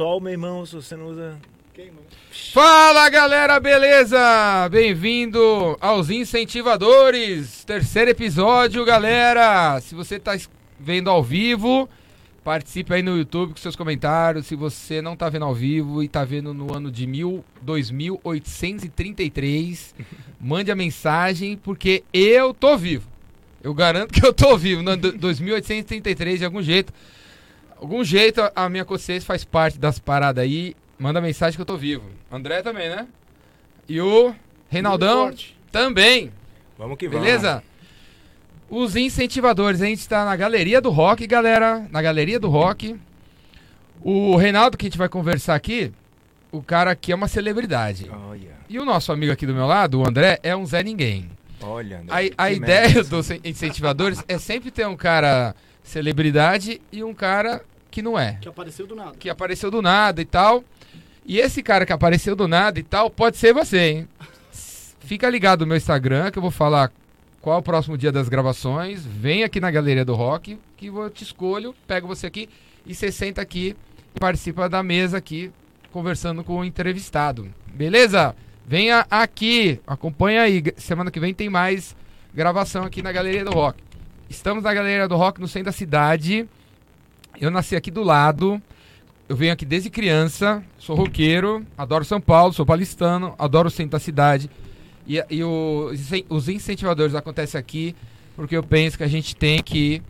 sol, meu irmão, se você não usa. Fala galera, beleza? Bem-vindo aos Incentivadores, terceiro episódio, galera. Se você tá es- vendo ao vivo, participe aí no YouTube com seus comentários. Se você não tá vendo ao vivo e tá vendo no ano de mil, 2833, mande a mensagem porque eu tô vivo. Eu garanto que eu tô vivo no ano do- 2833 de algum jeito. Algum jeito a- minha consciência faz parte das paradas aí. Manda mensagem que eu tô vivo. André também, né? E o Reinaldão também. Vamos que vamos. Beleza? Os incentivadores, a gente tá na galeria do rock, galera. Na galeria do rock. O Reinaldo, que a gente vai conversar aqui, o cara aqui é uma celebridade. Olha, E o nosso amigo aqui do meu lado, o André, é um Zé Ninguém. olha. André, A, a ideia merda. dos incentivadores é sempre ter um cara celebridade e um cara que não é Que apareceu do nada. que apareceu do nada e tal. E esse cara que apareceu do nada e tal, pode ser você, hein? Fica ligado no meu Instagram que eu vou falar qual é o próximo dia das gravações. Vem aqui na Galeria do Rock que eu te escolho, pego você aqui e você senta aqui e participa da mesa aqui conversando com o entrevistado. Beleza? Venha aqui, acompanha aí. Semana que vem tem mais gravação aqui na Galeria do Rock. Estamos na Galeria do Rock no centro da cidade. Eu nasci aqui do lado. Eu venho aqui desde criança. Sou roqueiro. Adoro São Paulo. Sou paulistano. Adoro o centro da cidade. E, e o- os incentivadores acontecem aqui porque eu penso que a gente tem que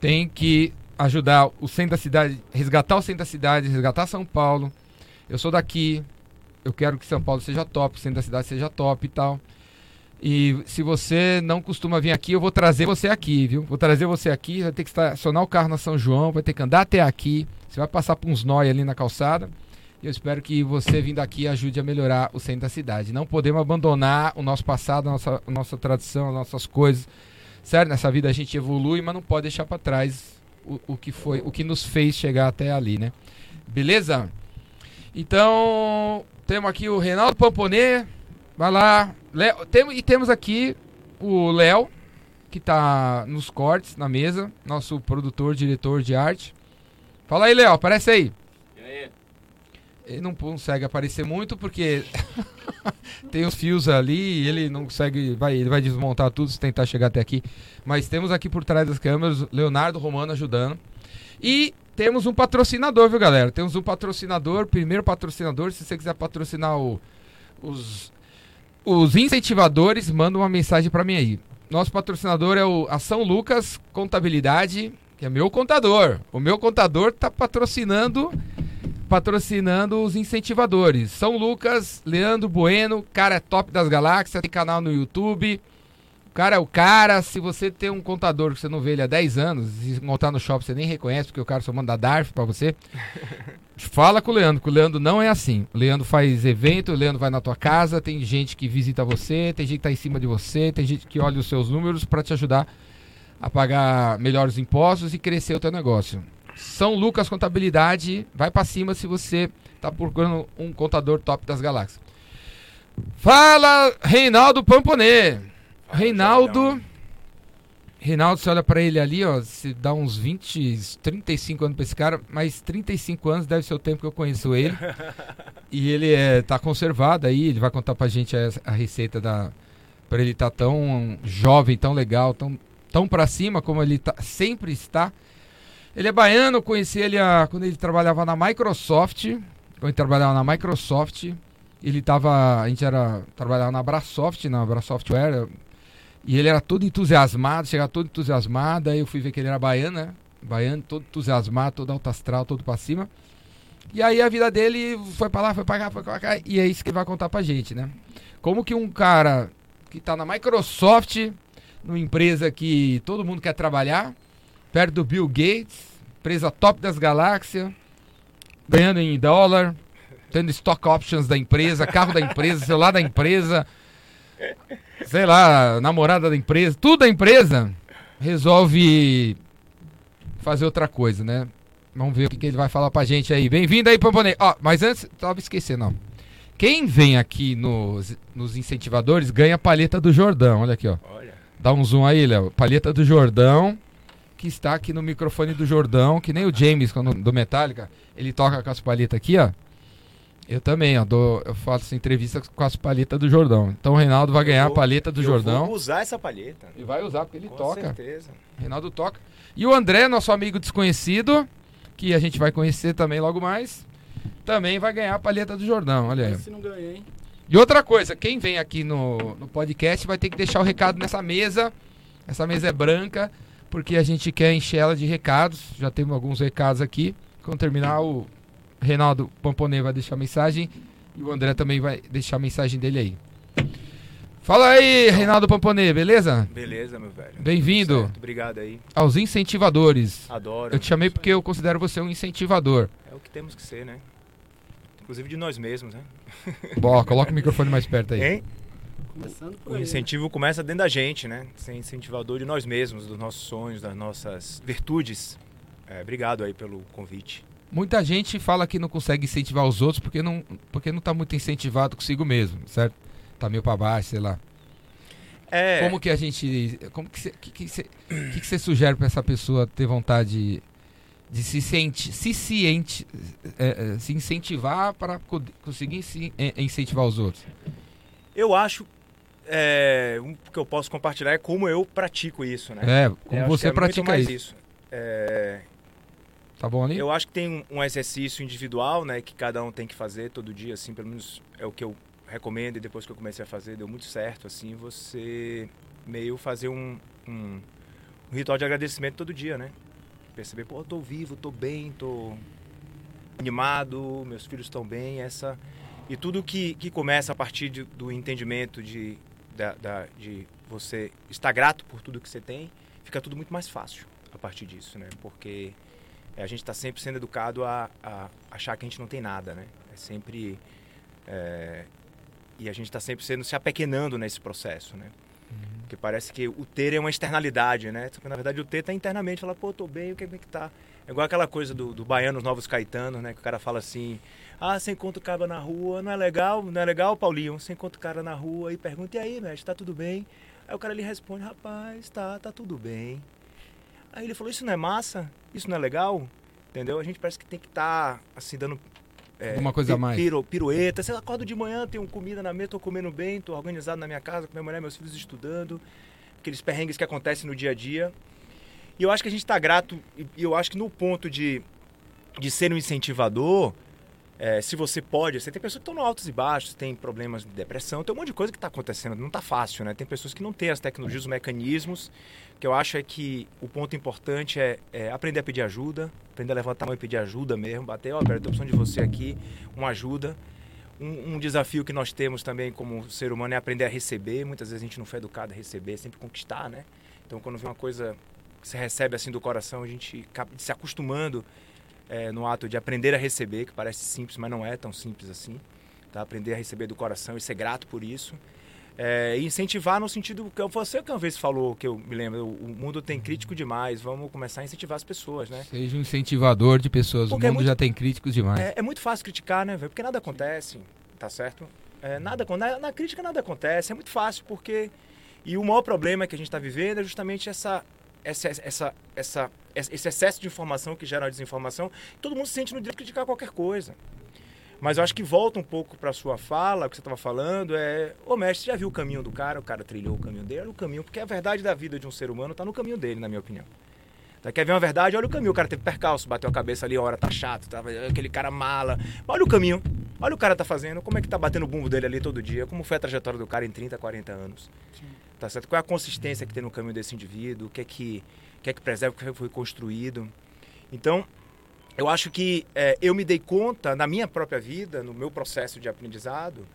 tem que ajudar o centro da cidade, resgatar o centro da cidade, resgatar São Paulo. Eu sou daqui. Eu quero que São Paulo seja top, o centro da cidade seja top e tal. E se você não costuma vir aqui, eu vou trazer você aqui, viu? Vou trazer você aqui, vai ter que estacionar o carro na São João, vai ter que andar até aqui. Você vai passar por uns nóis ali na calçada. E eu espero que você vindo aqui ajude a melhorar o centro da cidade. Não podemos abandonar o nosso passado, a nossa, a nossa tradição, as nossas coisas. Sério, nessa vida a gente evolui, mas não pode deixar para trás o, o que foi, o que nos fez chegar até ali, né? Beleza? Então, temos aqui o Reinaldo Pamponê. Vai lá. Léo, temos, e temos aqui o Léo, que tá nos cortes, na mesa. Nosso produtor, diretor de arte. Fala aí, Léo, aparece aí. Ele não consegue aparecer muito porque tem os fios ali e ele não consegue. Vai, ele vai desmontar tudo se tentar chegar até aqui. Mas temos aqui por trás das câmeras Leonardo Romano ajudando. E temos um patrocinador, viu, galera? Temos um patrocinador, primeiro patrocinador. Se você quiser patrocinar o- os, os incentivadores, manda uma mensagem pra mim aí. Nosso patrocinador é o a São Lucas Contabilidade, que é meu contador. O meu contador tá patrocinando patrocinando os incentivadores. São Lucas, Leandro Bueno, cara é top das galáxias, tem canal no YouTube. O cara é o cara. Se você tem um contador que você não vê ele há 10 anos, e montar no shopping você nem reconhece, porque o cara só manda DARF pra você. Fala com o Leandro, que o Leandro não é assim. O Leandro faz evento, o Leandro vai na tua casa, tem gente que visita você, tem gente que tá em cima de você, tem gente que olha os seus números pra te ajudar a pagar melhores impostos e crescer o teu negócio. São Lucas Contabilidade, vai pra cima se você tá procurando um contador top das galáxias. Fala, Reinaldo Pamponê. Reinaldo. Reinaldo, você olha pra ele ali, ó, se dá uns 20, 35 anos pra esse cara, mas 35 anos deve ser o tempo que eu conheço ele. e ele é, tá conservado aí, ele vai contar pra gente a, a receita da. Pra ele estar tão jovem, tão legal, tão, tão pra cima como ele tá, sempre está. Ele é baiano, conheci ele a- quando ele trabalhava na Microsoft. Quando ele trabalhava na Microsoft, ele tava. A gente era. Trabalhava na Brasoft, na Brasoftware. E ele era todo entusiasmado, chegava todo entusiasmado. Aí eu fui ver que ele era baiano, né? Baiano, todo entusiasmado, todo alto astral, todo pra cima. E aí a vida dele foi pra lá, foi pra cá, foi pra cá. E é isso que ele vai contar pra gente, né? Como que um cara que tá na Microsoft, numa empresa que todo mundo quer trabalhar, perto do Bill Gates, empresa top das galáxias, ganhando em dólar, tendo stock options da empresa, carro da empresa, celular da empresa, sei lá, namorada da empresa, tudo da empresa, resolve fazer outra coisa, né? Vamos ver o que, que ele vai falar pra gente aí. Bem-vindo aí, Pamponei. Ó, mas antes, tava esquecendo, ó. Quem vem aqui nos, nos incentivadores ganha a palheta do Jordão. Olha aqui, ó. Olha. Dá um zoom aí, Léo. Palheta do Jordão. que está aqui no microfone do Jordão, que nem o James quando, do Metallica, ele toca com as palhetas aqui, ó. Eu também, ó, dou, eu faço entrevista com as palhetas do Jordão. Então o Reinaldo vai ganhar vou, a palheta do eu Jordão. Vou usar essa palheta. E vai usar porque ele com toca. certeza. Reinaldo toca. E o André, nosso amigo desconhecido, que a gente vai conhecer também logo mais, também vai ganhar a palheta do Jordão. Olha aí. Se não ganhei, hein? E outra coisa, quem vem aqui no, no podcast vai ter que deixar o recado nessa mesa. Essa mesa é branca, porque a gente quer encher ela de recados. Já temos alguns recados aqui. Quando terminar, o Reinaldo Pamponê vai deixar a mensagem e o André também vai deixar a mensagem dele aí. Fala aí, Reinaldo Pamponê, beleza? Beleza, meu velho. Bem-vindo. Obrigado aí. Aos incentivadores. Adoro. Eu te chamei porque eu considero você um incentivador. É o que temos que ser, né? Inclusive de nós mesmos, né? Bom, coloca o microfone mais perto aí. Hein? Começando por O aí. né? incentivo começa dentro da gente, né? Ser incentivador de nós mesmos, dos nossos sonhos, das nossas virtudes. É, obrigado aí pelo convite. Muita gente fala que não consegue incentivar os outros porque não, porque não tá muito incentivado consigo mesmo, certo? Tá meio pra baixo, sei lá. É, Como que a gente. Como que você que, que cê- que sugere pra essa pessoa ter vontade de se, senti, se, ciente, é, é, se incentivar para co- conseguir se, é, incentivar os outros? eu acho é, um que eu posso compartilhar é como eu pratico isso, né? É, como você é pratica mais isso. É, Tá bom ali? Eu acho que tem um, exercício individual, né, que cada um tem que fazer todo dia, assim, pelo menos é o que eu recomendo e depois que eu comecei a fazer deu muito certo, assim, você meio fazer um, um, um ritual de agradecimento todo dia, né? Perceber, pô, eu tô vivo, tô bem, tô animado, meus filhos estão bem, essa e tudo que, que começa a partir de- do entendimento de, da, da- de você estar grato por tudo que você tem, fica tudo muito mais fácil a partir disso, né? Porque a gente está sempre sendo educado a, a achar que a gente não tem nada, né? É sempre é, e a gente está sempre sendo se apequenando nesse processo, né? Porque parece que o ter é uma externalidade, né? Só que, na verdade o ter tá internamente, fala, pô, tô bem, o que é que tá? É igual aquela coisa do, do baiano, os novos caetanos, né? Que o cara fala assim, ah, você encontra o cara na rua, não é legal, não é legal, Paulinho? Você encontra o cara na rua e pergunta, e aí, mestre, tá tudo bem? Aí o cara lhe responde, rapaz, tá, tá tudo bem. Aí ele falou, isso não é massa? Isso não é legal? Entendeu? A gente parece que tem que estar, assim, dando... é, Alguma coisa a mais. Pirueta. Você acorda de manhã, tem comida na mesa, tô comendo bem, tô organizado na minha casa, com minha mulher, meus filhos estudando. Aqueles perrengues que acontecem no dia a dia. E eu acho que a gente está grato, e e eu acho que no ponto de, de ser um incentivador, é, se você pode, você tem pessoas que estão no altos e baixos, tem problemas de depressão, tem um monte de coisa que está acontecendo, não está fácil, né? Tem pessoas que não têm as tecnologias, os mecanismos. Que eu acho é que o ponto importante é, é aprender a pedir ajuda, aprender a levantar a mão e pedir ajuda mesmo, bater, ó, Alberto, tem opção de você aqui, uma ajuda. Um, um desafio que nós temos também como ser humano é aprender a receber. Muitas vezes a gente não foi educado a receber, é sempre conquistar, né? Então quando vem uma coisa que você recebe assim do coração, a gente se acostumando é, no ato de aprender a receber, que parece simples, mas não é tão simples assim. Tá? Aprender a receber do coração e ser grato por isso. É, incentivar no sentido que você que uma vez falou, que eu me lembro, o mundo tem crítico demais, vamos começar a incentivar as pessoas, né? Seja um incentivador de pessoas. Porque o é mundo muito- já tem críticos demais. É, é muito fácil criticar, né? Porque nada acontece, tá certo? É, nada, na, na crítica nada acontece, é muito fácil, porque. E o maior problema que a gente está vivendo é justamente essa, essa, essa, essa, esse excesso de informação que gera uma desinformação. Todo mundo se sente no direito de criticar qualquer coisa. Mas eu acho que volta um pouco para sua fala, o que você estava falando, é... Ô mestre, já viu o caminho do cara? O cara trilhou o caminho dele? Olha o caminho, porque a verdade da vida de um ser humano está no caminho dele, na minha opinião. Tá, quer ver uma verdade? Olha o caminho. O cara teve percalço, bateu a cabeça ali, a hora tá chato, tava aquele cara mala. Olha o caminho. Olha o cara tá fazendo, como é que tá batendo o bumbo dele ali todo dia, como foi a trajetória do cara em 30, 40 anos. Tá certo? Qual é a consistência que tem no caminho desse indivíduo, o que é que, o que, é que preserva, o que foi construído. Então, eu acho que é, eu me dei conta na minha própria vida, no meu processo de aprendizado,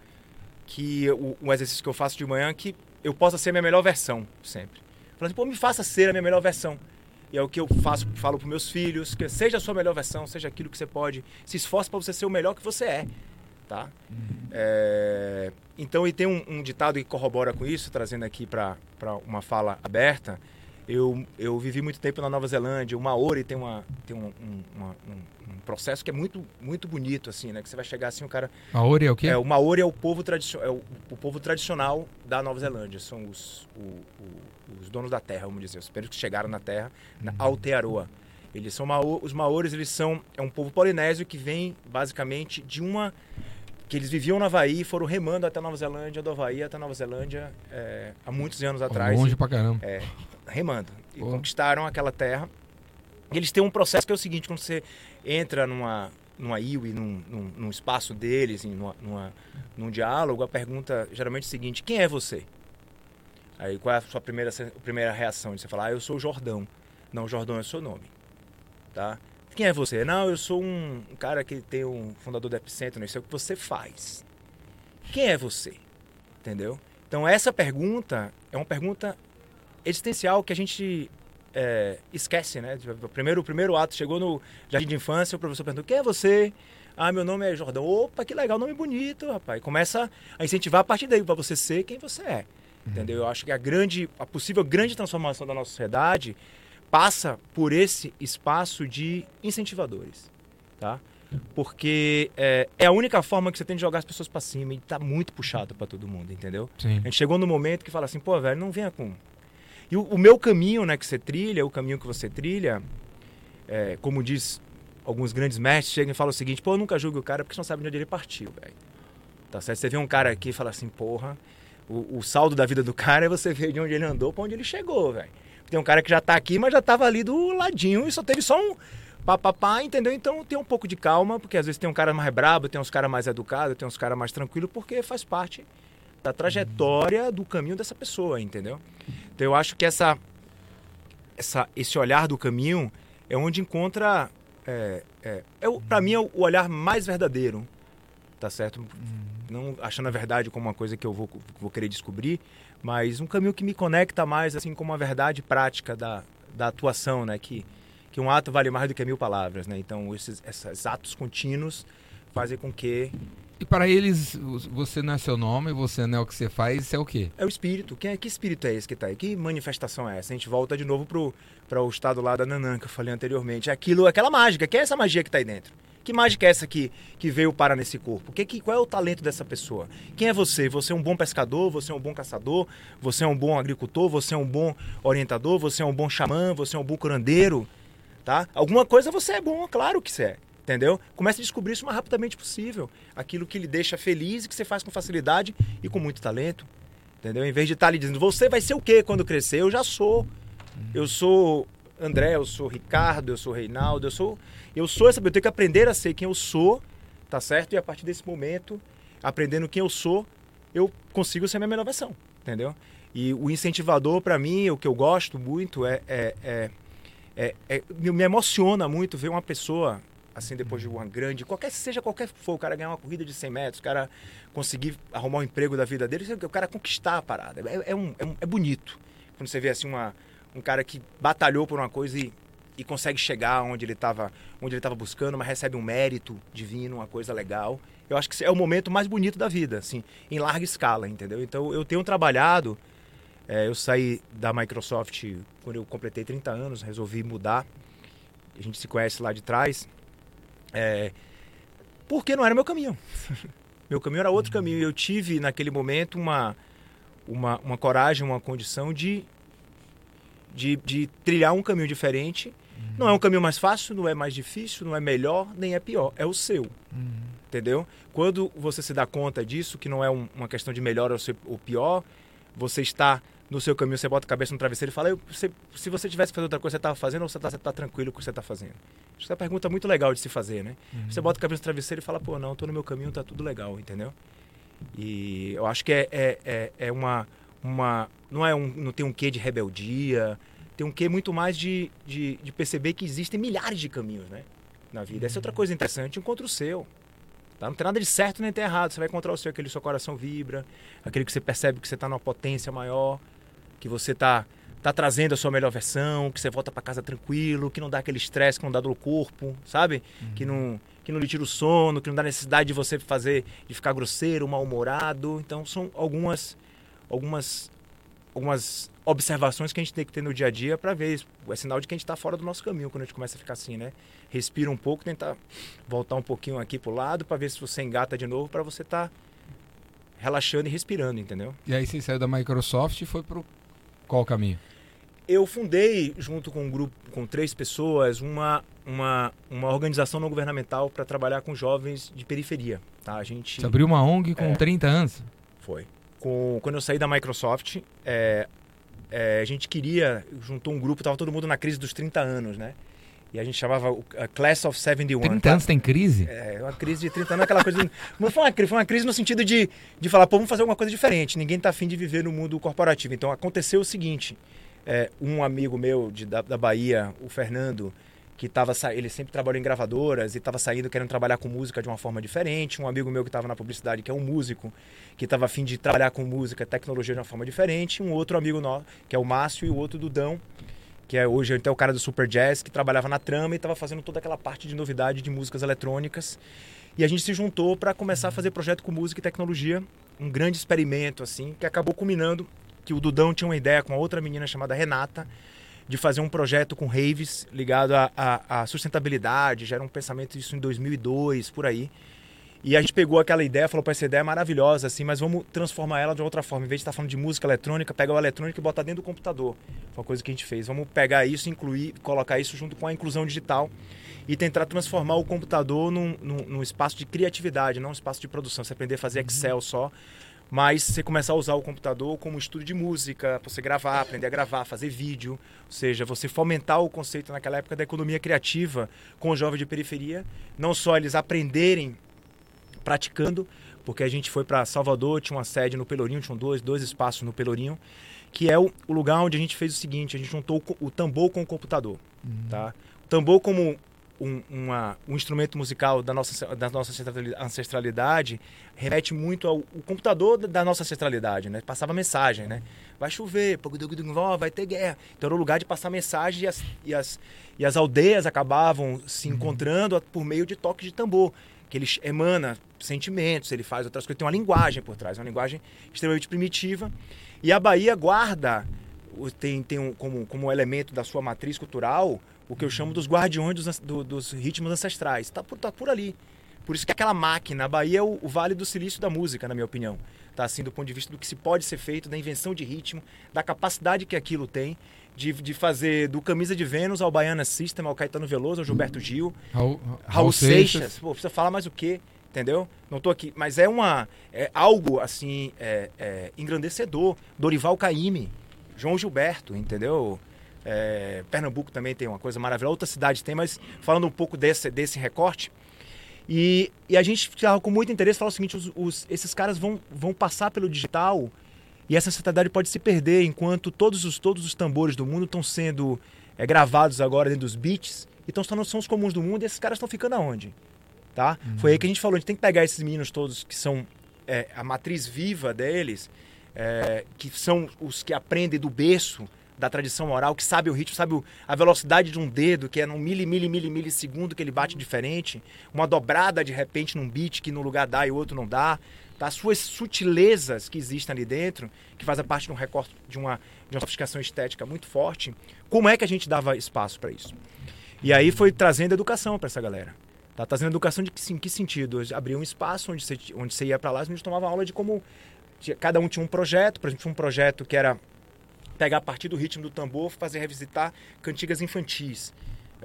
que o, um exercício que eu faço de manhã que eu possa ser a minha melhor versão sempre. Falando assim, pô, me faça ser a minha melhor versão. E é o que eu faço, falo para meus filhos, que seja a sua melhor versão, seja aquilo que você pode, se esforce para você ser o melhor que você é, tá? É, então, e tem um, um ditado que corrobora com isso, trazendo aqui para uma fala aberta, Eu, eu vivi muito tempo na Nova Zelândia. O Maori tem, uma, tem um, um, uma, um, processo que é muito, muito bonito, assim, né? Que você vai chegar assim, o cara... Maori é o quê? É, o Maori é o povo, tradicio é o, o povo tradicional da Nova Zelândia. São os, o, o, os donos da terra, vamos dizer. Os primeiros que chegaram na terra, na Uhum. Aotearoa. Eles são Mao- os Maores, eles são é um povo polinésio que vem basicamente de uma que eles viviam no Havaí, e foram remando até Nova Zelândia, do Havaí até Nova Zelândia é, há muitos anos atrás. Longe pra caramba. É, remando. E Pô. conquistaram aquela terra. E eles têm um processo que é o seguinte, quando você entra numa, numa iwi, num, num, num espaço deles, em numa, numa- num diálogo, a pergunta geralmente é o seguinte, quem é você? Aí qual é a sua primeira, primeira reação? De você falar, ah, eu sou o Jordão. Não, Jordão é o seu nome. Tá? Quem é você? Não, eu sou um, cara que tem um fundador do Epicentro, não, é o que você faz. Quem é você? Entendeu? Então essa pergunta é uma pergunta existencial que a gente é, esquece, né? O primeiro, o primeiro ato chegou no jardim de infância, o professor perguntou: quem é você? Ah, meu nome é Jordão. Opa, que legal, nome bonito, rapaz. Começa a incentivar a partir daí para você ser quem você é. Entendeu? Eu acho que a grande, a possível grande transformação da nossa sociedade passa por esse espaço de incentivadores, tá? Porque é, é a única forma que você tem de jogar as pessoas para cima e tá muito puxado para todo mundo, entendeu? Sim. A gente chegou no momento que fala assim, pô, velho, não venha com. E o, o meu caminho, né, que você trilha, o caminho que você trilha, é, como diz alguns grandes mestres, chegam e falam o seguinte, pô, eu nunca julgo o cara porque você não sabe de onde ele partiu, velho. Tá certo? Você vê um cara aqui e fala assim, porra, o, o saldo da vida do cara é você ver de onde ele andou pra onde ele chegou, velho. Tem um cara que já tá aqui, mas já tava ali do ladinho e só teve só um papapá, entendeu? Então tem um pouco de calma, porque às vezes tem um cara mais brabo, tem uns caras mais educados, tem uns caras mais tranquilos, porque faz parte da trajetória do caminho dessa pessoa, entendeu? Então eu acho que essa, essa esse olhar do caminho é onde encontra é, é, é pra mim é o olhar mais verdadeiro, tá certo? Não achando a verdade como uma coisa que eu vou, vou querer descobrir, mas um caminho que me conecta mais assim com uma verdade prática da, da atuação, né? Que, que um ato vale mais do que mil palavras, né? Então esses, esses atos contínuos fazem com que E para eles, você não é seu nome, você não é o que você faz, isso é o quê? É o espírito. Quem é, que espírito é esse que está aí? Que manifestação é essa? A gente volta de novo para o estado lá da Nanã que eu falei anteriormente. É Aquilo, aquela mágica. Quem é essa magia que está aí dentro? Que mágica é essa que, que veio parar nesse corpo? Que, que, qual é o talento dessa pessoa? Quem é você? Você é um bom pescador? Você é um bom caçador? Você é um bom agricultor? Você é um bom orientador? Você é um bom xamã? Você é um bom curandeiro? Tá? Alguma coisa você é bom, claro que você é. Entendeu? Comece a descobrir isso o mais rapidamente possível. Aquilo que lhe deixa feliz e que você faz com facilidade e com muito talento. Entendeu? Em vez de estar ali dizendo, você vai ser o quê quando crescer? Eu já sou. Eu sou André, eu sou Ricardo, eu sou Reinaldo, eu sou. Eu sou essa. Eu tenho que aprender a ser quem eu sou, tá certo? E a partir desse momento, aprendendo quem eu sou, eu consigo ser a minha melhor versão. Entendeu? E o incentivador, para mim, o que eu gosto muito é. é, é, é- é- me emociona muito ver uma pessoa assim depois de uma grande qualquer seja qualquer que for o cara ganhar uma corrida de 100 metros o cara conseguir arrumar um emprego da vida dele o cara conquistar a parada é, é um, é, um- é bonito quando você vê assim uma, um cara que batalhou por uma coisa e, e consegue chegar onde ele estava onde ele estava buscando mas recebe um mérito divino uma coisa legal eu acho que é o momento mais bonito da vida assim em larga escala entendeu então eu tenho trabalhado é, eu saí da Microsoft quando eu completei 30 anos, resolvi mudar. A gente se conhece lá de trás. É, porque não era meu caminho. meu caminho era outro caminho. Eu tive, naquele momento, uma, uma, uma coragem, uma condição de, de, de trilhar um caminho diferente. Não é um caminho mais fácil, não é mais difícil, não é melhor, nem é pior. É o seu. Entendeu? Quando você se dá conta disso, que não é um- uma questão de melhor ou, pior, você está no seu caminho, você bota a cabeça no travesseiro e fala, "Eu- você- se você tivesse que fazer outra coisa, você estava fazendo ou você está tranquilo com o que você está fazendo? Isso é uma pergunta muito legal de se fazer, né? Você bota a cabeça no travesseiro e fala, pô, não, estou no meu caminho, tá tudo legal, entendeu? E eu acho que é, é, é, é uma, uma. Não é um. Não tem um quê de rebeldia, tem um quê muito mais de, de, de perceber que existem milhares de caminhos, né? Na vida. Essa é outra coisa interessante, encontra o seu. Tá? Não tem nada de certo nem tem errado. Você vai encontrar o seu, aquele que seu coração vibra, aquele que você percebe que você está numa potência maior, que você está tá trazendo a sua melhor versão, que você volta para casa tranquilo, que não dá aquele estresse, que não dá dor no corpo, sabe? Que não que não lhe tira o sono, que não dá necessidade de você fazer de ficar grosseiro, mal-humorado. Então são algumas algumas algumas observações que a gente tem que ter no dia a dia para ver isso. É sinal de que a gente está fora do nosso caminho quando a gente começa a ficar assim, né? Respira um pouco, tentar voltar um pouquinho aqui pro lado para ver se você engata de novo para você estar tá relaxando e respirando, entendeu? E aí você saiu da Microsoft e foi pro qual caminho? Eu fundei, junto com um grupo, com três pessoas, uma, uma, uma organização não governamental para trabalhar com jovens de periferia. Tá? A gente, Você abriu uma ONG com é, 30 anos? Foi. Com, quando eu saí da Microsoft, é, é, a gente queria, juntou um grupo, estava todo mundo na crise dos 30 anos, né? E a gente chamava a Class of 71. 30 tá? anos tem crise? É, uma crise de 30 anos, aquela coisa. Não foi uma, foi uma crise no sentido de, de falar, pô, vamos fazer alguma coisa diferente. Ninguém está afim de viver no mundo corporativo. Então aconteceu o seguinte: é, um amigo meu de, da, da Bahia, o Fernando, que estava ele sempre trabalhou em gravadoras e estava saindo querendo trabalhar com música de uma forma diferente. Um amigo meu que estava na publicidade, que é um músico, que estava afim de trabalhar com música, tecnologia de uma forma diferente. Um outro amigo nosso, que é o Márcio, e o outro Dudão, que é hoje até o cara do Super Jazz, que trabalhava na trama e estava fazendo toda aquela parte de novidade de músicas eletrônicas. E a gente se juntou para começar a fazer projeto com música e tecnologia, um grande experimento assim, que acabou culminando que o Dudão tinha uma ideia com outra menina chamada Renata de fazer um projeto com raves ligado à sustentabilidade. Já era um pensamento isso em 2002, por aí. E a gente pegou aquela ideia, falou, para essa ideia é maravilhosa, assim, mas vamos transformar ela de outra forma. Em vez de estar falando de música eletrônica, pegar o eletrônico e botar dentro do computador. Foi uma coisa que a gente fez. Vamos pegar isso, incluir, colocar isso junto com a inclusão digital e tentar transformar o computador num, num, num espaço de criatividade, não um espaço de produção. Você aprender a fazer uhum. Excel só, mas você começar a usar o computador como estudo de música, para você gravar, aprender a gravar, fazer vídeo, ou seja, você fomentar o conceito naquela época da economia criativa com o jovem de periferia, não só eles aprenderem praticando, porque a gente foi para Salvador, tinha uma sede no Pelourinho, tinham dois, dois espaços no Pelourinho, que é o, o lugar onde a gente fez o seguinte, a gente juntou o, o tambor com o computador, uhum. tá? O tambor como um, uma, um instrumento musical da nossa, da nossa ancestralidade remete muito ao computador da nossa ancestralidade, né? Passava mensagem, né? Vai chover, vai ter guerra. Então era o lugar de passar mensagem e as, e as, e as aldeias acabavam se uhum. encontrando por meio de toque de tambor. Que ele emana sentimentos, ele faz outras coisas, tem uma linguagem por trás, uma linguagem extremamente primitiva. E a Bahia guarda, tem, tem um, como, como elemento da sua matriz cultural, o que eu chamo dos guardiões dos, do, dos ritmos ancestrais. Está por, tá por ali. Por isso que aquela máquina, a Bahia é o, o, vale do silício da música, na minha opinião. Tá assim, do ponto de vista do que se pode ser feito, da invenção de ritmo, da capacidade que aquilo tem de, de fazer do Camisa de Vênus ao Baiana System, ao Caetano Veloso, ao Gilberto Gil, Raul, Raul, Raul Seixas. Seixas. Pô, precisa falar mais o quê? Entendeu? Não tô aqui. Mas é uma. É algo assim, é, é, engrandecedor. Dorival Caymmi, João Gilberto, entendeu? É, Pernambuco também tem uma coisa maravilhosa, outra cidade tem, mas falando um pouco desse, desse recorte. E, e a gente ficava com muito interesse falar o seguinte: os, os, esses caras vão, vão passar pelo digital e essa sociedade pode se perder enquanto todos os, todos os tambores do mundo estão sendo é, gravados agora dentro dos beats e estão tornando sons comuns do mundo e esses caras estão ficando aonde? Tá? Uhum. Foi aí que a gente falou: a gente tem que pegar esses meninos todos que são é, a matriz viva deles, é, que são os que aprendem do berço da tradição oral, que sabe o ritmo, sabe a velocidade de um dedo, que é num mili, mili, mili, milissegundo que ele bate diferente, uma dobrada de repente num beat que no lugar dá e o outro não dá, tá? As suas sutilezas que existem ali dentro, que fazem parte de um recorte, de uma, de uma sofisticação estética muito forte, como é que a gente dava espaço para isso? E aí foi trazendo educação para essa galera. Tá trazendo educação de que, em que sentido? Abria um espaço onde você, onde você ia para lá a gente tomava aula de como cada um tinha um projeto, por exemplo, um projeto que era pegar a partir do ritmo do tambor, fazer revisitar cantigas infantis.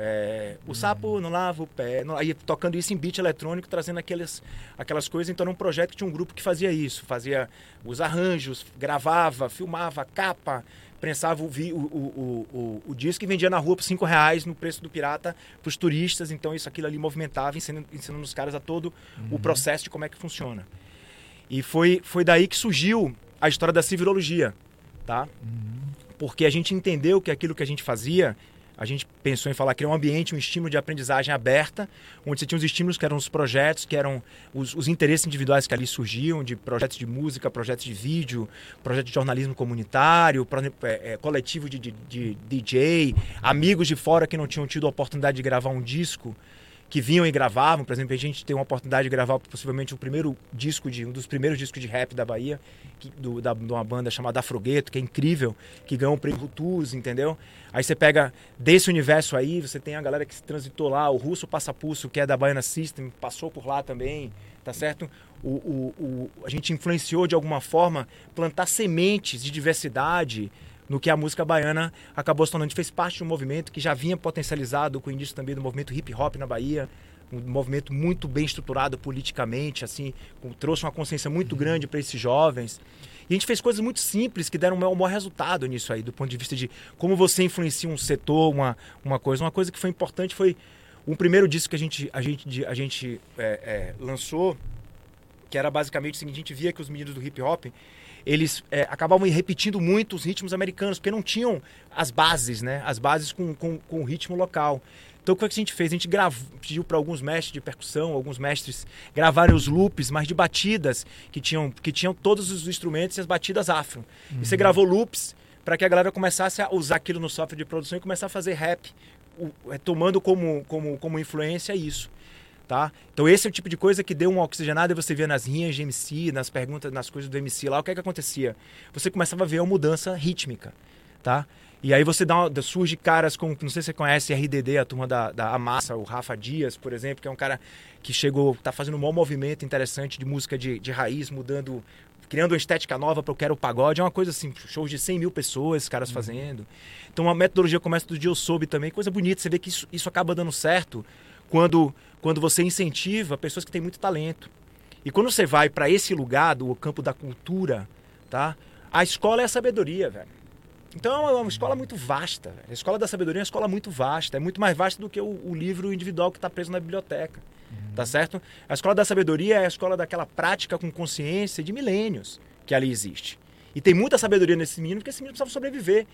É, o sapo não lava o pé, não, aí tocando isso em beat eletrônico, trazendo aquelas, aquelas coisas. Então era um projeto que tinha um grupo que fazia isso, fazia os arranjos, gravava, filmava, capa, prensava o, o, o, o, o disco e vendia na rua por cinco reais no preço do pirata para os turistas. Então isso aquilo ali movimentava, ensinando, ensinando os caras a todo uhum. o processo de como é que funciona. E foi, foi daí que surgiu a história da civilologia, tá? Uhum porque a gente entendeu que aquilo que a gente fazia, a gente pensou em falar que era um ambiente, um estímulo de aprendizagem aberta, onde você tinha os estímulos que eram os projetos, que eram os, os interesses individuais que ali surgiam, de projetos de música, projetos de vídeo, projetos de jornalismo comunitário, é, é, coletivo de, de, de DJ, amigos de fora que não tinham tido a oportunidade de gravar um disco que vinham e gravavam. Por exemplo, a gente tem uma oportunidade de gravar possivelmente o primeiro disco de um dos primeiros discos de rap da Bahia, que, do, da, de uma banda chamada Afrogueto, que é incrível, que ganhou o prêmio Rutus, entendeu? Aí você pega desse universo aí, você tem a galera que se transitou lá, o Russo Passapulso, que é da Baiana System, passou por lá também, tá certo? O, o, o, a gente influenciou de alguma forma plantar sementes de diversidade, no que a música baiana acabou se tornando. A gente fez parte de um movimento que já vinha potencializado com o início também do movimento hip hop na Bahia, um movimento muito bem estruturado politicamente, assim, trouxe uma consciência muito uhum. grande para esses jovens. E a gente fez coisas muito simples que deram um maior resultado nisso aí, do ponto de vista de como você influencia um setor, uma, uma coisa. Uma coisa que foi importante foi um primeiro disco que a gente, a gente, a gente é, é, lançou, que era basicamente o seguinte: a gente via que os meninos do hip hop eles é, acabavam repetindo muito os ritmos americanos, porque não tinham as bases, né? As bases com, com, com o ritmo local. Então o que a gente fez? A gente gravou, pediu para alguns mestres de percussão, alguns mestres gravarem os loops, mas de batidas que tinham, que tinham todos os instrumentos e as batidas afro. Uhum. E você uhum. gravou loops para que a galera começasse a usar aquilo no software de produção e começar a fazer rap, é, tomando como, como, como influência isso. Tá? Então esse é o tipo de coisa que deu uma oxigenada e você via nas rinhas de MC, nas perguntas, nas coisas do MC lá, o que é que acontecia? Você começava a ver uma mudança rítmica, tá? E aí você dá uma, surge caras como, não sei se você conhece RDD, a turma da, da Amassa, o Rafa Dias, por exemplo, que é um cara que chegou, tá fazendo um bom movimento interessante de música de, de raiz, mudando, criando uma estética nova para o Quero Pagode, é uma coisa assim, shows de 100 mil pessoas, caras uhum. fazendo. Então a metodologia começa do dia eu soube também, coisa bonita, você vê que isso, isso acaba dando certo quando, quando você incentiva pessoas que têm muito talento. E quando você vai para esse lugar do campo da cultura, tá? A escola é a sabedoria, velho. Então é uma escola muito vasta. Véio. A escola da sabedoria é uma escola muito vasta. É muito mais vasta do que o, o livro individual que está preso na biblioteca. Uhum. Tá certo? A escola da sabedoria é a escola daquela prática com consciência de milênios que ali existe. E tem muita sabedoria nesse menino, porque esse menino precisava sobreviver.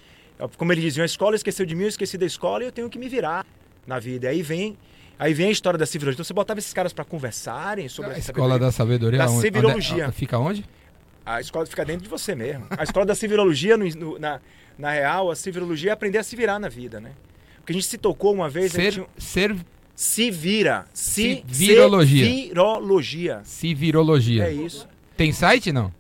Como ele dizia, a escola esqueceu de mim, eu esqueci da escola e eu tenho que me virar na vida. E aí vem Aí vem a história da civilologia. Então você botava esses caras para conversarem sobre a escola da sabedoria. Da civilologia. Onde, fica onde? A escola fica dentro de você mesmo. A escola da civilologia, no, no, na, na real, a civilologia é aprender a se virar na vida, né? Porque a gente se tocou uma vez. Ser. Gente... ser... Se vira. Se, virologia. Virologia. Se virologia. É isso. Tem site, não?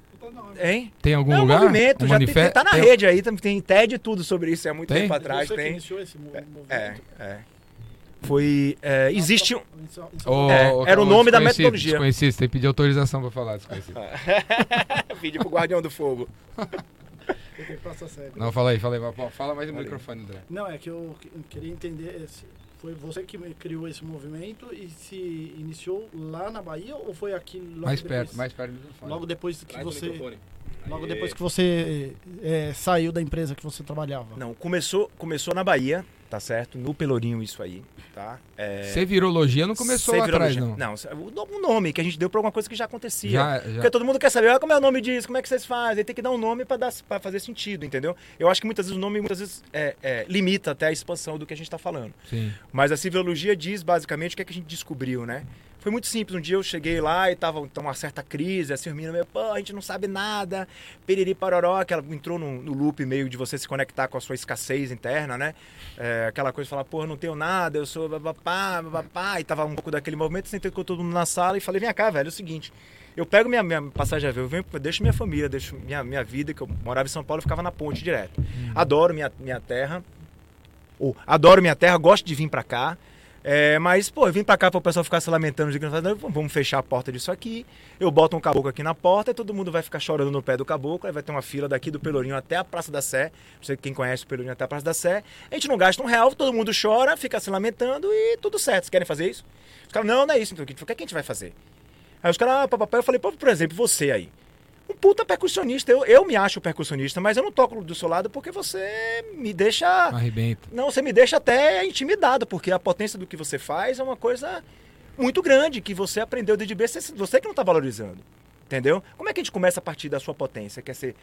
Hein? Tem algum é um lugar? movimento, um já manifest... tem, tá na tem... rede aí, tem TED tudo sobre isso, é muito tem? tempo atrás. Você tem. iniciou esse movimento? É, é. Foi. É, existe um. Oh, é, era o nome da metodologia. Desconhecido, tem que pedir autorização para falar, desconhecido. Pedir pro Guardião do Fogo. Não, fala aí, fala aí. Fala mais no microfone, André. Não, é que eu queria entender. Foi você que criou esse movimento e se iniciou lá na Bahia ou foi aqui logo mais depois? perto, mais perto do microfone. Logo depois que você. Logo depois que você é, saiu da empresa que você trabalhava. Não, começou, começou na Bahia, tá certo? No Pelourinho isso aí, tá? É... Sevirologia não começou lá atrás, não. Não, o nome que a gente deu para alguma coisa que já acontecia. Já, já. Porque todo mundo quer saber, ah, como é o nome disso, como é que vocês fazem? Tem que dar um nome para fazer sentido, entendeu? Eu acho que muitas vezes o nome muitas vezes é, é, limita até a expansão do que a gente está falando. Sim. Mas a civirologia diz basicamente o que, é que a gente descobriu, né? Foi muito simples. Um dia eu cheguei lá e tava então, uma certa crise, assim, o menino meio, pô, a gente não sabe nada, periri paroró, que ela entrou no, no, loop meio de você se conectar com a sua escassez interna, né? É, aquela coisa de falar, pô, não tenho nada, eu sou babapá, babapá, e tava um pouco daquele movimento, sentei com todo mundo na sala e falei, vem cá, velho, é o seguinte, eu pego minha, minha passagem avião, eu venho, deixo minha família, deixo minha, minha vida, que eu morava em São Paulo e ficava na ponte direto. Uhum. Adoro minha, minha terra, ou, adoro minha terra, gosto de vir para cá, é, mas, pô, eu vim pra cá para o pessoal ficar se lamentando, de vamos fechar a porta disso aqui. Eu boto um caboclo aqui na porta e todo mundo vai ficar chorando no pé do caboclo. Aí vai ter uma fila daqui do Pelourinho até a Praça da Sé. Não sei quem conhece o Pelourinho até a Praça da Sé. A gente não gasta um real, todo mundo chora, fica se lamentando e tudo certo. Vocês querem fazer isso? Os caras, não, não é isso. Então, o que, é a gente vai fazer? Aí os caras, ah, eu falei, por exemplo, você aí um puta percussionista. Eu, eu me acho percussionista, mas eu não toco do seu lado porque você me deixa. Arrebenta. Não, você me deixa até intimidado, porque a potência do que você faz é uma coisa muito grande que você aprendeu desde B, você que não está valorizando. Entendeu? Como é que a gente começa a partir da sua potência? Quer ser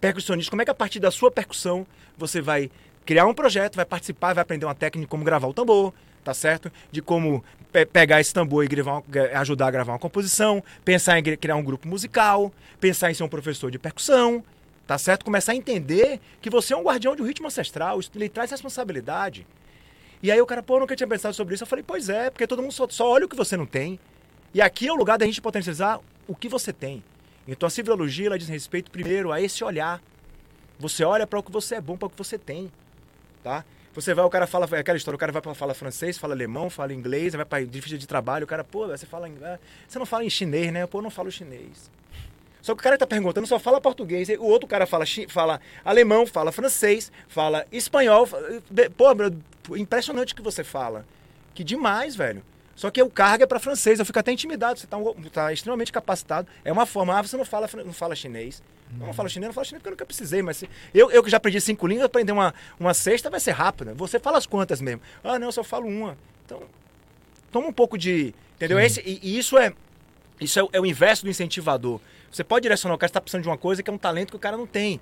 percussionista? Como é que a partir da sua percussão você vai criar um projeto, vai participar, vai aprender uma técnica como gravar o tambor, tá certo? De como pe pegar esse tambor e gravar, ajudar a gravar uma composição, pensar em criar um grupo musical, pensar em ser um professor de percussão, tá certo? Começar a entender que você é um guardião de um ritmo ancestral, isso lhe traz responsabilidade. E aí o cara, pô, eu nunca tinha pensado sobre isso. Eu falei, pois é, porque todo mundo só, só olha o que você não tem. E aqui é o lugar da gente potencializar o que você tem. Então a civilologia ela diz respeito primeiro a esse olhar. Você olha para o que você é bom, para o que você tem, tá? Você vai, o cara fala, é aquela história, o cara vai para fala francês, fala alemão, fala inglês, vai para difícil de trabalho, o cara, pô, você fala, inglês, você não fala em chinês, né? Pô, eu não falo chinês. Só que o cara tá perguntando só fala português, o outro cara fala, fala alemão, fala francês, fala espanhol. Pô, impressionante que você fala. Que demais, velho. Só que o cargo é para francês, eu fico até intimidado, você está tá extremamente capacitado. É uma forma, ah, você não fala, não fala chinês. Eu não falo chinês, não falo chinês porque eu nunca precisei, mas se, eu, eu que já aprendi cinco línguas, aprender uma, uma sexta vai ser rápido. Você fala as quantas mesmo? Ah, não, eu só falo uma. Então, toma um pouco de. Entendeu? Esse, e, e, isso é. Isso é, é, o inverso do incentivador. Você pode direcionar o cara está precisando de uma coisa que é um talento que o cara não tem.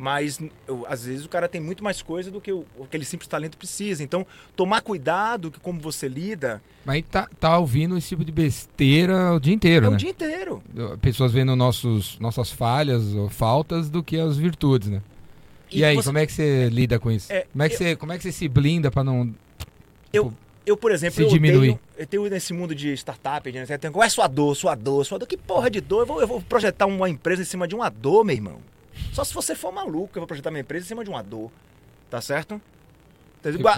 Mas eu, às vezes o cara tem muito mais coisa do que o, aquele simples talento precisa. Então, tomar cuidado que como você lida. Mas tá, tá ouvindo esse tipo de besteira o dia inteiro, é né? o dia inteiro. Pessoas vendo nossos, nossas falhas ou faltas do que as virtudes, né? E, e aí, você... como é que você lida com isso? É, como, é que eu... você, como é que você se blinda para não. Eu, tipo, eu, por exemplo, se eu diminuir. Tenho, eu tenho nesse mundo de startup, né? Tenho, qual é sua dor, sua dor, sua dor? Que porra de dor? Eu vou, eu vou projetar uma empresa em cima de uma dor, meu irmão. Só se você for maluco, eu vou projetar minha empresa em cima de uma dor. Tá certo?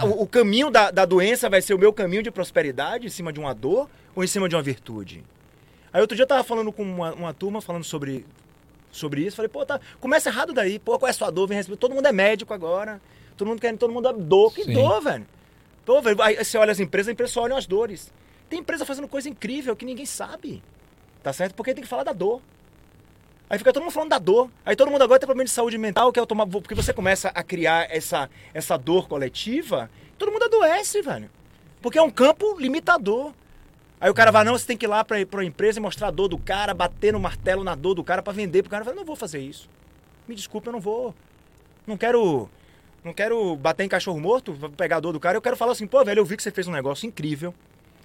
O, o caminho da, da doença vai ser o meu caminho de prosperidade em cima de uma dor ou em cima de uma virtude? Aí outro dia eu tava falando com uma, uma turma, falando sobre, sobre isso. Falei, pô, tá, começa errado daí. Pô, qual é a sua dor? Vem receber. Todo mundo é médico agora. Todo mundo quer, todo mundo é dor. Que Sim. dor, velho? Pô, velho. Aí você olha as empresas, a empresa só olha as dores. Tem empresa fazendo coisa incrível que ninguém sabe. Tá certo? Porque tem que falar da dor. Aí fica todo mundo falando da dor. Aí todo mundo agora tem problema de saúde mental, que é tomar, porque você começa a criar essa, essa dor coletiva, todo mundo adoece, velho. Porque é um campo limitador. Aí o cara vai, não, você tem que ir lá pra, pra empresa e mostrar a dor do cara, bater no martelo na dor do cara para vender pro cara. fala, não vou fazer isso. Me desculpa, eu não vou. Não quero. Não quero bater em cachorro morto, pegar a dor do cara. Eu quero falar assim, pô, velho, eu vi que você fez um negócio incrível.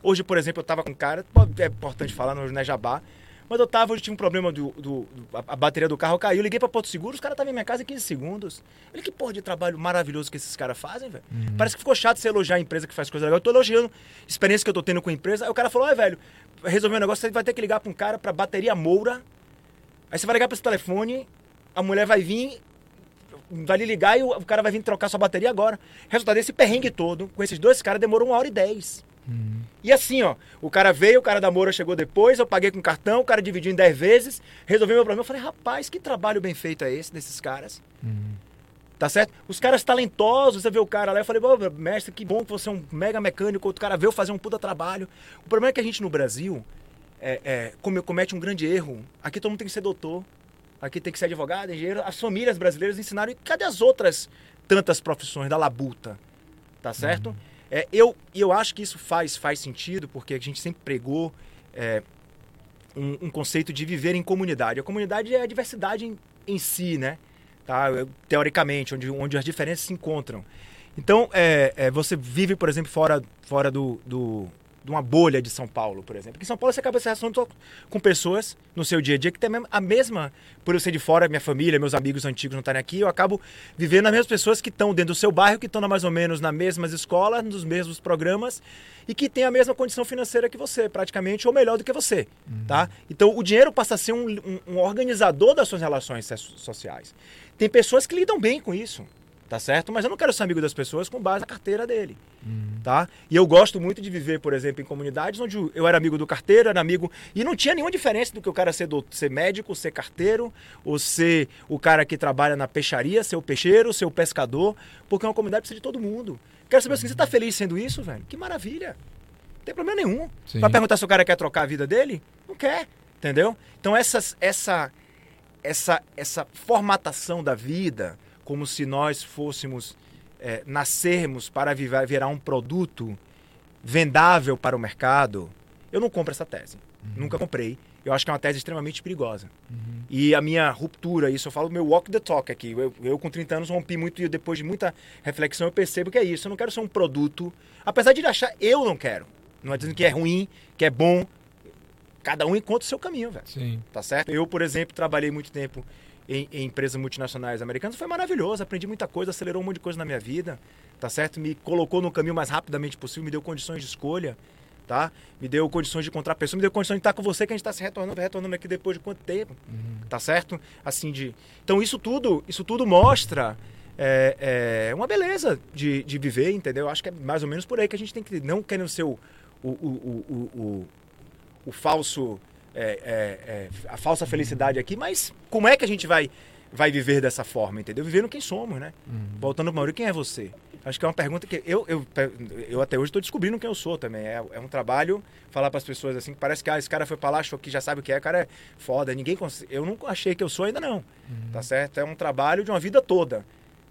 Hoje, por exemplo, eu tava com um cara, é importante falar, não é jabá. Mas eu tava, eu tinha um problema do, do, do a, bateria do carro caiu, liguei pra Porto Seguro, os caras estavam em minha casa em 15 segundos. Olha que porra de trabalho maravilhoso que esses caras fazem, velho. Uhum. Parece que ficou chato você elogiar a empresa que faz coisa legal. Eu tô elogiando a experiência que eu tô tendo com a empresa. Aí o cara falou, ai, velho, resolveu um negócio, você vai ter que ligar pra um cara pra bateria Moura. Aí você vai ligar pra esse telefone, a mulher vai vir, vai lhe ligar e o cara vai vir trocar sua bateria agora. Resultado desse perrengue todo, com esses dois caras, demorou uma hora e dez. Uhum. E assim, ó, o cara veio, o cara da Moura chegou depois, eu paguei com cartão, o cara dividiu em 10 vezes, resolveu meu problema. Eu falei, rapaz, que trabalho bem feito é esse desses caras? Uhum. Tá certo? Os caras talentosos, você vê o cara lá, eu falei, mestre, que bom que você é um mega mecânico, outro cara veio fazer um puta trabalho. O problema é que a gente no Brasil é, é, comete um grande erro. Aqui todo mundo tem que ser doutor, aqui tem que ser advogado, engenheiro. As famílias brasileiras ensinaram, e cadê as outras tantas profissões da labuta? Tá certo? Uhum. É, eu, eu acho que isso faz, faz sentido, porque a gente sempre pregou é, um, um, conceito de viver em comunidade. A comunidade é a diversidade em, em si, né? Tá? Teoricamente, onde, onde as diferenças se encontram. Então, é, é, você vive, por exemplo, fora, fora do, do, de uma bolha de São Paulo, por exemplo. Porque em São Paulo você acaba se relacionando com pessoas no seu dia a dia que tem a mesma, por eu ser de fora, minha família, meus amigos antigos não estarem aqui, eu acabo vivendo as mesmas pessoas que estão dentro do seu bairro, que estão mais ou menos nas mesmas escolas, nos mesmos programas e que têm a mesma condição financeira que você, praticamente, ou melhor do que você, uhum. tá? Então o dinheiro passa a ser um, um, um organizador das suas relações sociais. Tem pessoas que lidam bem com isso tá certo? Mas eu não quero ser amigo das pessoas com base na carteira dele, uhum. tá? E eu gosto muito de viver, por exemplo, em comunidades onde eu era amigo do carteiro, era amigo... E não tinha nenhuma diferença do que o cara ser, do, ser médico, ser carteiro, ou ser o cara que trabalha na peixaria, ser o peixeiro, ser o pescador, porque uma comunidade precisa de todo mundo. Quero saber assim, você tá feliz sendo isso, velho? Que maravilha! Não tem problema nenhum. Sim. Vai perguntar se o cara quer trocar a vida dele? Não quer, entendeu? Então essas, essa, essa, essa formatação da vida como se nós fôssemos é, nascermos para virar um produto vendável para o mercado, eu não compro essa tese. Uhum. Nunca comprei. Eu acho que é uma tese extremamente perigosa. Uhum. E a minha ruptura, isso eu falo meu walk the talk aqui. Eu, eu, com 30 anos rompi muito e depois de muita reflexão eu percebo que é isso. Eu não quero ser um produto. Apesar de achar, eu não quero. Não é dizendo que é ruim, que é bom. Cada um encontra o seu caminho, velho. Sim. Tá certo? Eu, por exemplo, trabalhei muito tempo em, em empresas multinacionais americanas foi maravilhoso. Aprendi muita coisa, acelerou um monte de coisa na minha vida, tá certo? Me colocou no caminho mais rapidamente possível, me deu condições de escolha, tá? Me deu condições de encontrar pessoas, me deu condições de estar com você, que a gente está se retornando, retornando aqui depois de quanto tempo, tá certo? Assim de... Então isso tudo, isso tudo mostra é, é uma beleza de, de viver, entendeu? Acho que é mais ou menos por aí que a gente tem que... Não querendo ser o, o, o, o, o, o falso... É, é, é, a falsa felicidade aqui, mas como é que a gente vai vai viver dessa forma, entendeu? Vivendo quem somos, né? Uhum. Voltando para Maurício, quem é você? Acho que é uma pergunta que eu, eu, eu até hoje estou descobrindo quem eu sou também. É, é um trabalho falar para as pessoas assim, que parece que ah, esse cara foi para lá, achou que já sabe o que é, o cara é foda. Ninguém Eu não achei que eu sou ainda não, Uhum. tá certo? É um trabalho de uma vida toda.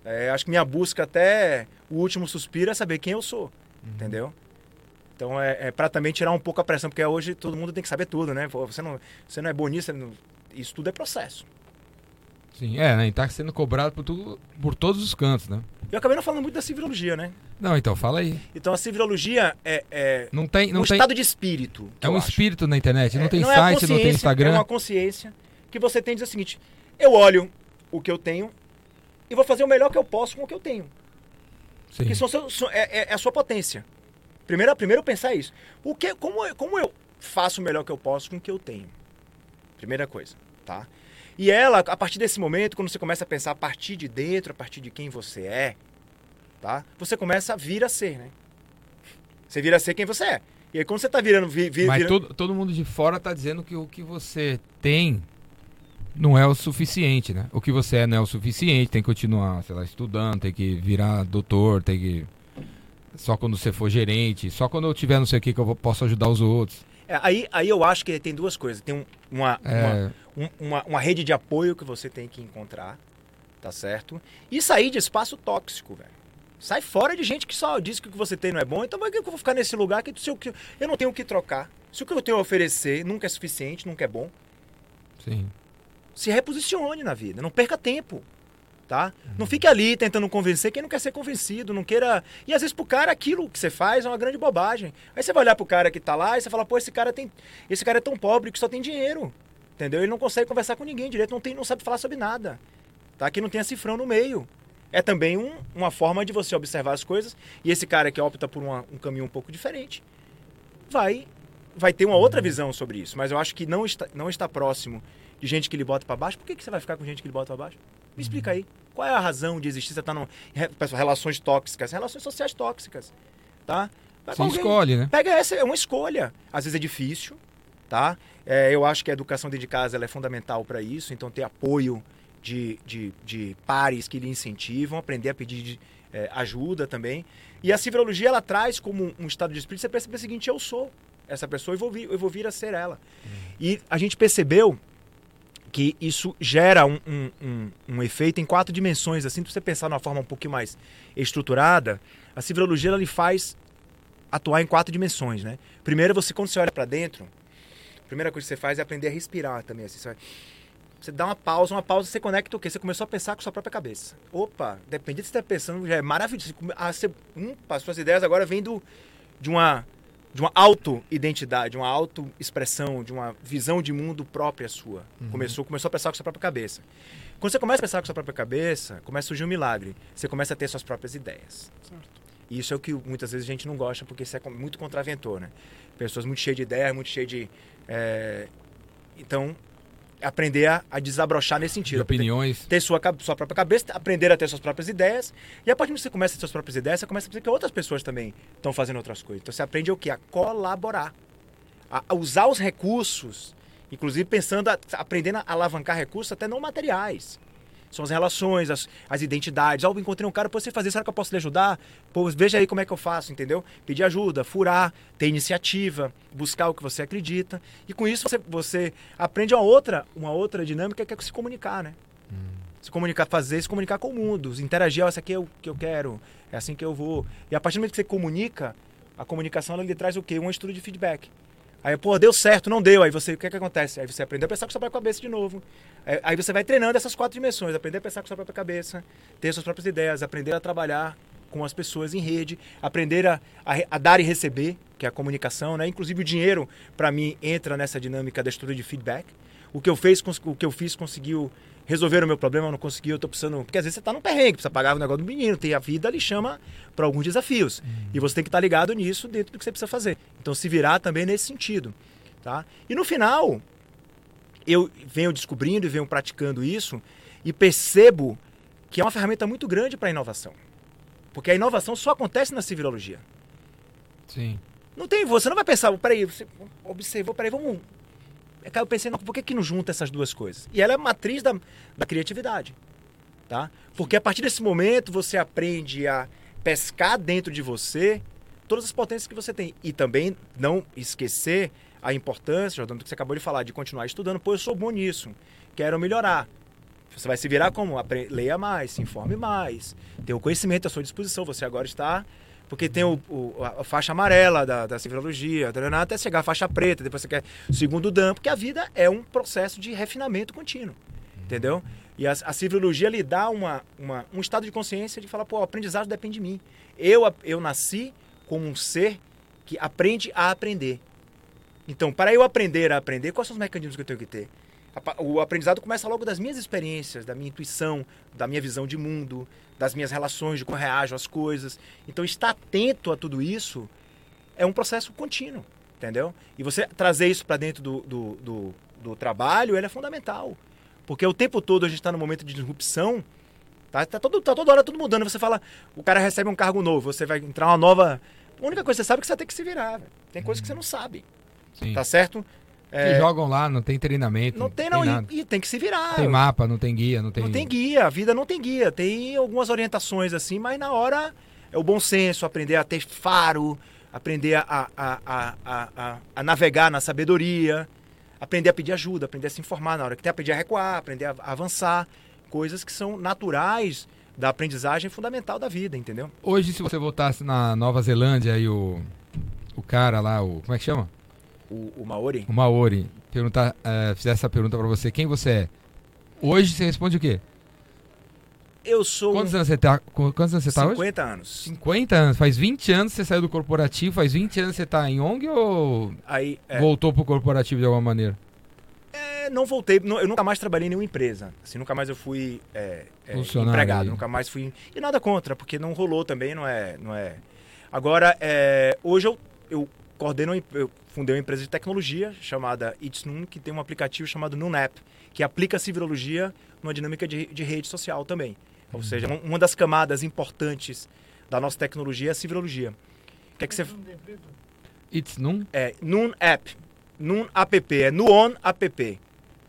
É, acho que minha busca até o último suspiro é saber quem eu sou, Uhum. entendeu? Então é, é para também tirar um pouco a pressão, porque hoje todo mundo tem que saber tudo, né? Você não, você não é você não- isso tudo é processo. Sim, é, né? E tá sendo cobrado por, tudo, por todos os cantos, né? Eu acabei não falando muito da civilologia, né? Não, então, fala aí. Então a civilologia é, é Não tem. Não um tem estado de espírito. é um acho. espírito na internet, não É, tem é a site, não tem Instagram. É uma consciência que você tem de dizer o seguinte: eu olho o que eu tenho e vou fazer o melhor que eu posso com o que eu tenho. Sim. Que são são- é, é- é a sua potência. Primeiro, primeiro pensar isso. O que, como, eu- como eu faço o melhor que eu posso com o que eu tenho? Primeira coisa, tá? E ela, a partir desse momento, quando você começa a pensar a partir de dentro, a partir de quem você é, tá? Você começa a vir a ser, né? Você vira a ser quem você é. E aí quando você tá virando... Vi, vi, Mas vira- todo, todo mundo de fora tá dizendo que o que você tem não é o suficiente, né? O que você é não é o suficiente, tem que continuar, sei lá, estudando, tem que virar doutor, tem que. Só quando você for gerente, só quando eu tiver não sei o que que eu vou- posso ajudar os outros. É, aí, aí eu acho que tem duas coisas. Tem um- uma, uma, É, um- uma, uma rede de apoio que você tem que encontrar, tá certo? E sair de espaço tóxico, velho. Sai fora de gente que só diz que o que você tem não é bom, então por que eu vou ficar nesse lugar que se eu, que eu não tenho o que trocar? Se o que eu tenho a oferecer nunca é suficiente, nunca é bom, sim. se reposicione na vida, não perca tempo. Tá? Não fique ali tentando convencer quem não quer ser convencido, não queira. E às vezes pro cara aquilo que você faz é uma grande bobagem. Aí você vai olhar pro cara que tá lá e você fala, pô, esse cara tem. Esse cara é tão pobre que só tem dinheiro. Entendeu? Ele não consegue conversar com ninguém direito, não, tem, não sabe falar sobre nada. Tá? Que não tem a cifrão no meio. É também um- uma forma de você observar as coisas. E esse cara que opta por uma- um caminho um pouco diferente vai, vai ter uma outra visão sobre isso. Mas eu acho que não está, não está próximo de gente que lhe bota para baixo. Por que, que você vai ficar com gente que lhe bota para baixo? Me explica aí. Qual é a razão de existir? Você tá num, re- pessoal, relações tóxicas, relações sociais tóxicas, tá? Vai Você alguém. escolhe, né? Pega essa, é uma escolha. Às vezes é difícil, tá? É, eu acho que a educação dentro de casa é fundamental para isso, então ter apoio de, de, de pares que lhe incentivam, aprender a pedir de, é, ajuda também. E a civilologia ela traz como um estado de espírito, você percebe o seguinte, eu sou essa pessoa e vou vir, eu vou vir a ser ela. E a gente percebeu que isso gera um, um, um, um efeito em quatro dimensões, assim, para você pensar de uma forma um pouquinho mais estruturada, a civilologia ela lhe faz atuar em quatro dimensões, né? Primeiro, você quando você olha para dentro, a primeira coisa que você faz é aprender a respirar também, assim, você, vai- você dá uma pausa, uma pausa, você conecta o quê? Você começou a pensar com a sua própria cabeça. Opa, depende do que você está pensando, já é maravilhoso. Você Ah, você, hum, as suas ideias agora vêm do, de uma de uma auto-identidade, uma auto-expressão, de uma visão de mundo própria sua. Começou, começou a pensar com a sua própria cabeça. Quando você começa a pensar com a sua própria cabeça, começa a surgir um milagre. Você começa a ter suas próprias ideias. Certo. E isso é o que muitas vezes a gente não gosta, porque isso é muito contraventor, né? Pessoas muito cheias de ideias, muito cheias de... é, Então, aprender a, a desabrochar nesse De sentido. opiniões. Ter sua, sua própria cabeça, aprender a ter suas próprias ideias. E a partir do que você começa a ter suas próprias ideias, você começa a perceber que outras pessoas também estão fazendo outras coisas. Então você aprende o quê? A colaborar. A, a usar os recursos, inclusive pensando, a, aprendendo a alavancar recursos até não materiais. São as relações, as, as identidades. Ah, eu encontrei um cara, pô, você fazer, será que eu posso lhe ajudar? Pô, veja aí como é que eu faço, entendeu? Pedir ajuda, furar, ter iniciativa, buscar o que você acredita. E com isso você, você aprende uma outra, uma outra dinâmica que é se comunicar, né? Se comunicar, fazer, se comunicar com o mundo, interagir, ó, isso aqui é o que eu quero, é assim que eu vou. E a partir do momento que você comunica, a comunicação ela lhe traz o quê? Um estudo de feedback. Aí, pô, deu certo, não deu. Aí você, o que é que acontece? Aí você aprende a pensar com sua própria cabeça de novo. Aí, aí você vai treinando essas quatro dimensões, aprender a pensar com sua própria cabeça, ter suas próprias ideias, aprender a trabalhar com as pessoas em rede, aprender a, a, a dar e receber, que é a comunicação, né? Inclusive o dinheiro, para mim, entra nessa dinâmica da estrutura de feedback. o que eu, fez, o que eu fiz conseguiu resolver o meu problema, eu não conseguiu, eu tô precisando. Porque às vezes você tá num perrengue, precisa pagar o negócio do menino, tem a vida lhe chama para alguns desafios. E você tem que estar ligado nisso dentro do que você precisa fazer. Então se virar também nesse sentido. Tá? E no final, eu venho descobrindo e venho praticando isso e percebo que é uma ferramenta muito grande para a inovação. Porque a inovação só acontece na civilologia. Sim. Não tem, você não vai pensar, peraí, você observou, peraí, vamos. É eu pensei, não, por que, que não junta essas duas coisas? E ela é matriz da, da criatividade. Tá? Porque a partir desse momento você aprende a pescar dentro de você todas as potências que você tem. E também não esquecer a importância, Jordão, do que você acabou de falar, de continuar estudando. Pô, eu sou bom nisso, quero melhorar. Você vai se virar como? Leia mais, se informe mais, tenha o conhecimento à sua disposição. Você agora está porque tem o, o- a faixa amarela da, da civilologia, até chegar a faixa preta, depois você quer segundo dan, porque a vida é um processo de refinamento contínuo. Entendeu? E a, a civilologia lhe dá uma, uma- um estado de consciência de falar, pô, o aprendizado depende de mim. Eu, eu nasci como um ser que aprende a aprender. Então, para eu aprender a aprender, quais são os mecanismos que eu tenho que ter? O aprendizado começa logo das minhas experiências, da minha intuição, da minha visão de mundo, das minhas relações, de como eu reajo às coisas. Então, estar atento a tudo isso é um processo contínuo, entendeu? E você trazer isso para dentro do, do, do, do trabalho, ele é fundamental. Porque o tempo todo a gente está no momento de disrupção, tá, tá, todo, tá toda hora tudo mudando. Você fala, o cara recebe um cargo novo, você vai entrar uma nova... A única coisa que você sabe é que você vai ter que se virar. Tem coisas que você não sabe, Sim. tá certo? Que jogam lá, não tem treinamento. Não tem não, nada. e, e tem que se virar. Tem mapa, não tem guia, não tem. Não tem guia, a vida não tem guia. Tem algumas orientações assim, mas na hora é o bom senso, aprender a ter faro, aprender a, a, a, a, a, navegar na sabedoria, aprender a pedir ajuda, aprender a se informar na hora que tem, aprender a recuar, aprender a a avançar. Coisas que são naturais da aprendizagem fundamental da vida, entendeu? Hoje, se você voltasse na Nova Zelândia e o, o cara lá, o. Como é que chama? O, o Maori, O Maori, perguntar, eh, fizesse essa pergunta pra você, quem você é? Hoje você responde o quê? eu sou Quantos anos você tá, quantos anos você tá hoje? 50 anos. 50 anos. Faz 20 anos que você saiu do corporativo, faz 20 anos que você tá em ONG ou Aí, é, voltou pro corporativo de alguma maneira? É, não voltei, não- eu nunca mais trabalhei em nenhuma empresa. Assim, nunca mais eu fui é, é, empregado, aí. nunca mais fui. E nada contra, porque não rolou também, não é. Não é. Agora, é, hoje eu, eu coordeno, eu fundei uma empresa de tecnologia chamada It's Noon, que tem um aplicativo chamado Noonap, que aplica a civirologia numa dinâmica de, de rede social também. Ou seja, um- uma das camadas importantes da nossa tecnologia é a civirologia. O que é que você. It's Num? É Noon App. Noon App. É Nuon App.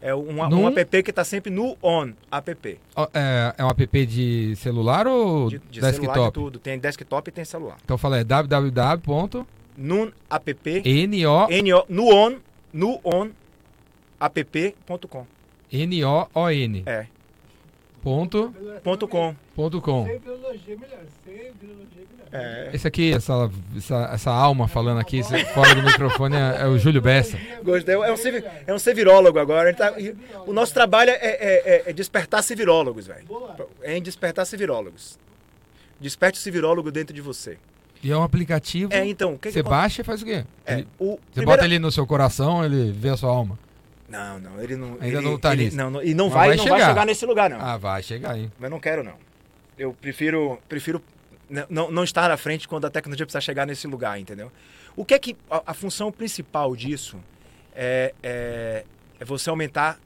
É um, um app que está sempre no on app. É, é um app de celular ou De, de celular, de desktop? tudo. Tem desktop e tem celular. Então fala é www.no Noon App. N-O, Nuon, Nuon app.com. N-O-O-N. É. Ponto, Ponto com. ponto com. Sem filologia melhor. Sem filologia melhor. É. Esse aqui, essa, essa, essa alma falando aqui fora do microfone é, é o Júlio Bessa. Gostei. É um, civi- é um civirólogo agora. Ele tá- o nosso trabalho é, é- é- é despertar civirólogos, velho. É em despertar civirólogos. Desperte o civirólogo dentro de você. E é um aplicativo. É, então, que você que baixa e faz o quê? É, Ele- o você primeira- bota ele no seu coração, ele vê a sua alma. Não, não, ele não. Ainda ele- não tá nisso. Não, não- e não vai, vai não chegar. vai chegar nesse lugar, não. Ah, vai chegar aí. Mas não quero, não. Eu prefiro, prefiro não, não estar à frente quando a tecnologia precisa chegar nesse lugar, entendeu? O que é que. A, a função principal disso é, é, é você aumentar.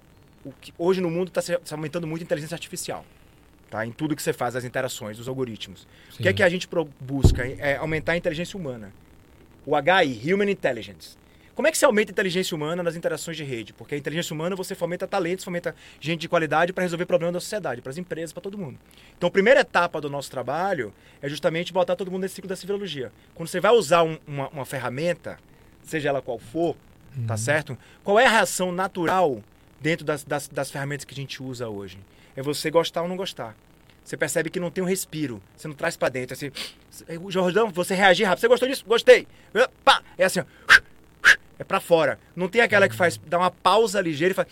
O que, hoje no mundo está se, se aumentando muito a inteligência artificial. Tá? Em tudo que você faz, as interações, os algoritmos. O que é Sim. que a gente busca? É aumentar a inteligência humana. O HI, Human Intelligence. Como é que se aumenta a inteligência humana nas interações de rede? Porque a inteligência humana você fomenta talentos, fomenta gente de qualidade para resolver problemas da sociedade, para as empresas, para todo mundo. Então, a primeira etapa do nosso trabalho é justamente botar todo mundo nesse ciclo da civilologia. Quando você vai usar um- uma, uma ferramenta, seja ela qual for, tá certo? Qual é a reação natural dentro das, das, das ferramentas que a gente usa hoje? É você gostar ou não gostar. Você percebe que não tem um respiro. Você não traz para dentro. Assim, o Jordão, você reagir rápido. Você gostou disso? Gostei. Pá! É assim, ó. É para fora. Não tem aquela que faz, dá uma pausa ligeira e faz.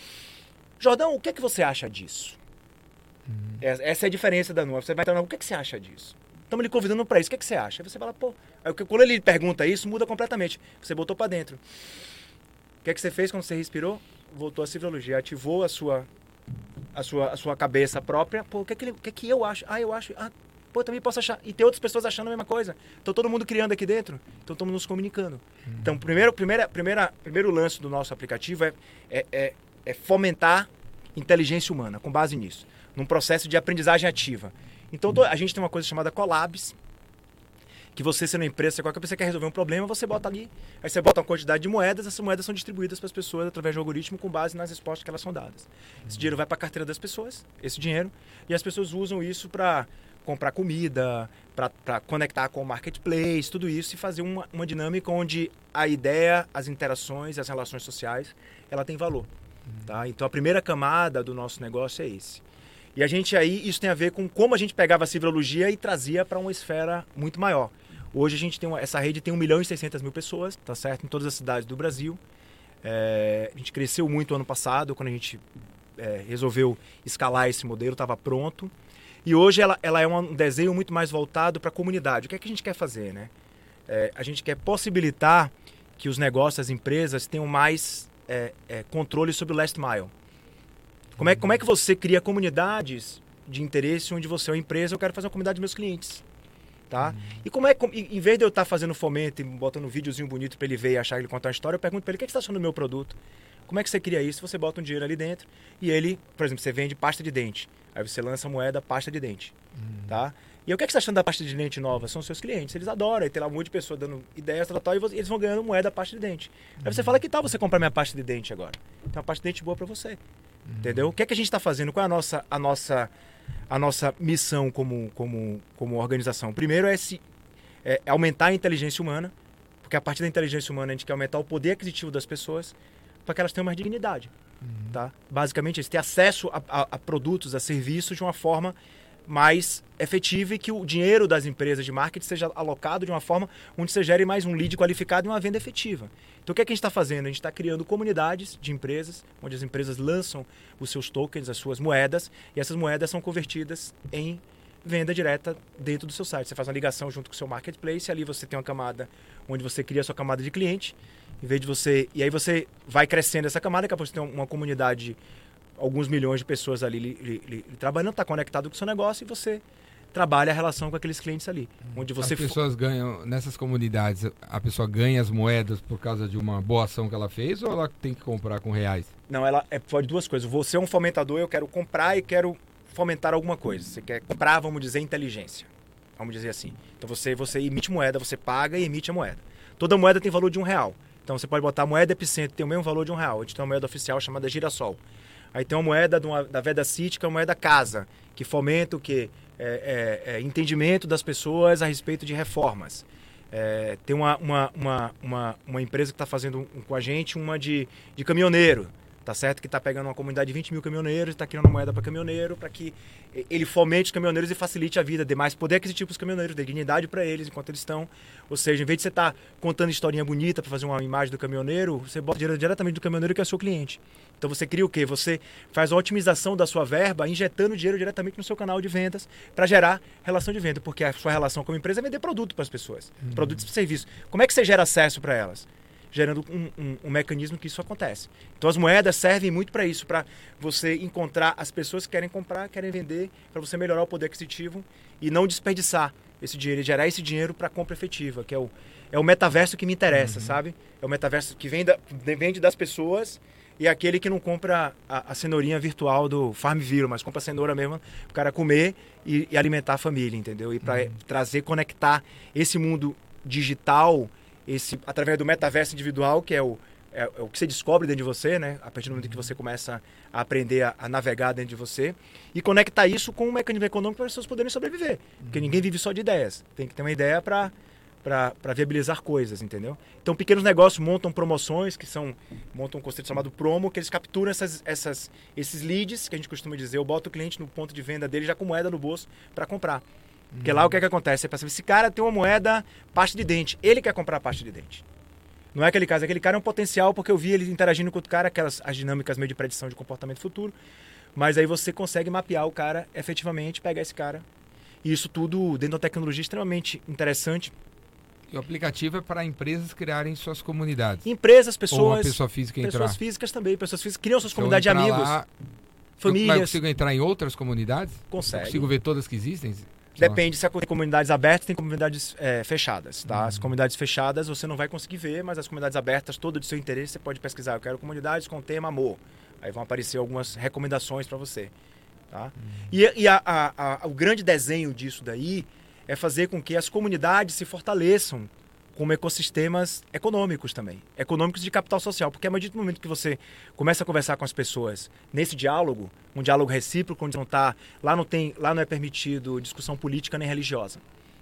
Jordão, o que é que você acha disso? Essa essa é a diferença da nua. Você vai na. O que é que você acha disso? Estamos lhe convidando para isso. O que é que você acha? Aí você fala, pô. Aí, quando ele pergunta isso, muda completamente. Você botou para dentro. O que é que você fez quando você respirou? voltou a civilologia, ativou a sua a sua, a sua cabeça própria, pô, o que é que, ele, o que, é que eu acho? Ah, eu acho, ah, pô, também posso achar. E tem outras pessoas achando a mesma coisa. Então todo mundo criando aqui dentro, então todo mundo nos comunicando. Uhum. Então, primeiro, primeira, primeira, primeiro lance do nosso aplicativo é, é, é, é fomentar inteligência humana, com base nisso, num processo de aprendizagem ativa. Então, a gente tem uma coisa chamada Collabs, que você sendo empresa, qualquer pessoa quer resolver um problema, você bota ali, aí você bota uma quantidade de moedas, essas moedas são distribuídas para as pessoas através de um algoritmo com base nas respostas que elas são dadas. Esse dinheiro vai para a carteira das pessoas, esse dinheiro, e as pessoas usam isso para comprar comida, para conectar com o marketplace, tudo isso e fazer uma, uma dinâmica onde a ideia, as interações, as relações sociais, ela tem valor. Tá? Então a primeira camada do nosso negócio é esse. E a gente aí, isso tem a ver com como a gente pegava a civilologia e trazia para uma esfera muito maior. Hoje a gente tem uma, essa rede tem 1 milhão e 600 mil pessoas, tá certo? Em todas as cidades do Brasil. É, a gente cresceu muito ano passado, quando a gente é, resolveu escalar esse modelo, estava pronto. E hoje ela, ela é um desenho muito mais voltado para a comunidade. O que é que a gente quer fazer, né? É, a gente quer possibilitar que os negócios, as empresas tenham mais é, é, controle sobre o last mile. Como é, como é que você cria comunidades de interesse onde você é uma empresa, eu quero fazer uma comunidade dos meus clientes tá? Uhum. E como é em vez de eu estar fazendo fomento e botando um videozinho bonito para ele ver e achar que ele contar uma história, eu pergunto para ele: "O que, é que você está achando do meu produto?" Como é que você cria isso? Você bota um dinheiro ali dentro e ele, por exemplo, você vende pasta de dente. Aí você lança moeda pasta de dente, uhum. tá? E o que, é que você está achando da pasta de dente nova? São seus clientes, eles adoram. E tem lá um monte de pessoas dando ideias, tal, tal, e eles vão ganhando moeda pasta de dente. Uhum. Aí você uhum. fala, que tal você comprar minha pasta de dente agora? Tem uma pasta de dente boa para você. Uhum. Entendeu? O que é que a gente está fazendo? Qual é a nossa, a nossa, a nossa missão como, como, como organização? Primeiro é, se, é aumentar a inteligência humana, porque a partir da inteligência humana a gente quer aumentar o poder aquisitivo das pessoas para que elas tenham mais dignidade. Uhum. Tá? Basicamente, eles ter acesso a, a, a produtos, a serviços de uma forma mais efetiva e que o dinheiro das empresas de marketing seja alocado de uma forma onde você gere mais um lead qualificado e uma venda efetiva. Então, o que, é que a gente está fazendo? A gente está criando comunidades de empresas, onde as empresas lançam os seus tokens, as suas moedas, e essas moedas são convertidas em venda direta dentro do seu site. Você faz uma ligação junto com o seu marketplace, ali você tem uma camada onde você cria a sua camada de cliente, em vez de você. E aí você vai crescendo essa camada, pouco você tem uma comunidade, alguns milhões de pessoas ali li, li, li, trabalhando, está conectado com o seu negócio e você trabalha a relação com aqueles clientes ali. Onde você as pessoas ganham, nessas comunidades, a pessoa ganha as moedas por causa de uma boa ação que ela fez ou ela tem que comprar com reais? Não, ela é, pode duas coisas. Você é um fomentador, eu quero comprar e quero fomentar alguma coisa. Você quer comprar, vamos dizer, inteligência. Vamos dizer assim. Então você, você emite moeda, você paga e emite a moeda. Toda moeda tem valor de um real. Então você pode botar a moeda epicentro, tem o mesmo valor de um real. A gente tem uma moeda oficial chamada girassol. Aí tem uma moeda uma, da Veda City, que é uma moeda casa, que fomenta o quê? É, é, é, entendimento das pessoas a respeito de reformas. É, tem uma, uma, uma, uma, uma empresa que está fazendo com a gente uma de, de caminhoneiro. Tá certo que está pegando uma comunidade de 20 mil caminhoneiros, está criando moeda para caminhoneiro, para que ele fomente os caminhoneiros e facilite a vida, dê mais poder aquisitivo para os caminhoneiros, dê dignidade para eles enquanto eles estão. Ou seja, em vez de você estar tá contando historinha bonita para fazer uma imagem do caminhoneiro, você bota dinheiro diretamente do caminhoneiro que é o seu cliente. Então você cria o quê? Você faz a otimização da sua verba injetando dinheiro diretamente no seu canal de vendas para gerar relação de venda, porque a sua relação como empresa é vender produto para as pessoas, uhum. produtos e serviços. Como é que você gera acesso para elas? Gerando um, um, um, mecanismo que isso acontece. Então as moedas servem muito para isso, para você encontrar as pessoas que querem comprar, querem vender, para você melhorar o poder aquisitivo e não desperdiçar esse dinheiro, gerar esse dinheiro para compra efetiva, que é o, é o metaverso que me interessa, uhum. sabe? É o metaverso que vem da, vende das pessoas e é aquele que não compra a, a, cenourinha virtual do Farmville, mas compra a cenoura mesmo para o cara comer e, e, alimentar a família, entendeu? E para uhum. trazer, conectar esse mundo digital esse através do metaverso individual, que é o, é, é, o que você descobre dentro de você, né? A partir do momento que você começa a aprender a, a navegar dentro de você e conectar isso com um mecanismo econômico para as pessoas poderem sobreviver. Porque uhum. ninguém vive só de ideias. Tem que ter uma ideia para para viabilizar coisas, entendeu? Então, pequenos negócios montam promoções, que são montam um conceito chamado promo, que eles capturam essas, essas, esses leads, que a gente costuma dizer, eu boto o cliente no ponto de venda dele já com moeda no bolso para comprar. Porque lá o que é que acontece? Você pensa, esse cara tem uma moeda pasta de dente, ele quer comprar pasta de dente. Não é aquele caso, aquele cara é um potencial porque eu vi ele interagindo com o cara, aquelas as dinâmicas meio de predição de comportamento futuro. Mas aí você consegue mapear o cara efetivamente, pegar esse cara. E isso tudo dentro de uma tecnologia extremamente interessante E o aplicativo é para empresas criarem suas comunidades. Empresas, pessoas, pessoa física entrar. pessoas físicas também, pessoas físicas criam suas eu comunidades de amigos, lá, eu- Mas eu famílias. consigo entrar em outras comunidades? Eu Consegue. consigo ver todas que existem? Depende se tem comunidades abertas tem comunidades é, fechadas, tá? Uhum. As comunidades fechadas você não vai conseguir ver, mas as comunidades abertas, todo de seu interesse, você pode pesquisar. Eu quero comunidades com tema amor. Aí vão aparecer algumas recomendações para você, tá? Uhum. E, e a- a- a- o grande desenho disso daí é fazer com que as comunidades se fortaleçam como ecossistemas econômicos também, econômicos de capital social, porque a partir do momento que você começa a conversar com as pessoas nesse diálogo, um diálogo recíproco, onde não tá, lá não tem, lá não é permitido discussão política nem religiosa,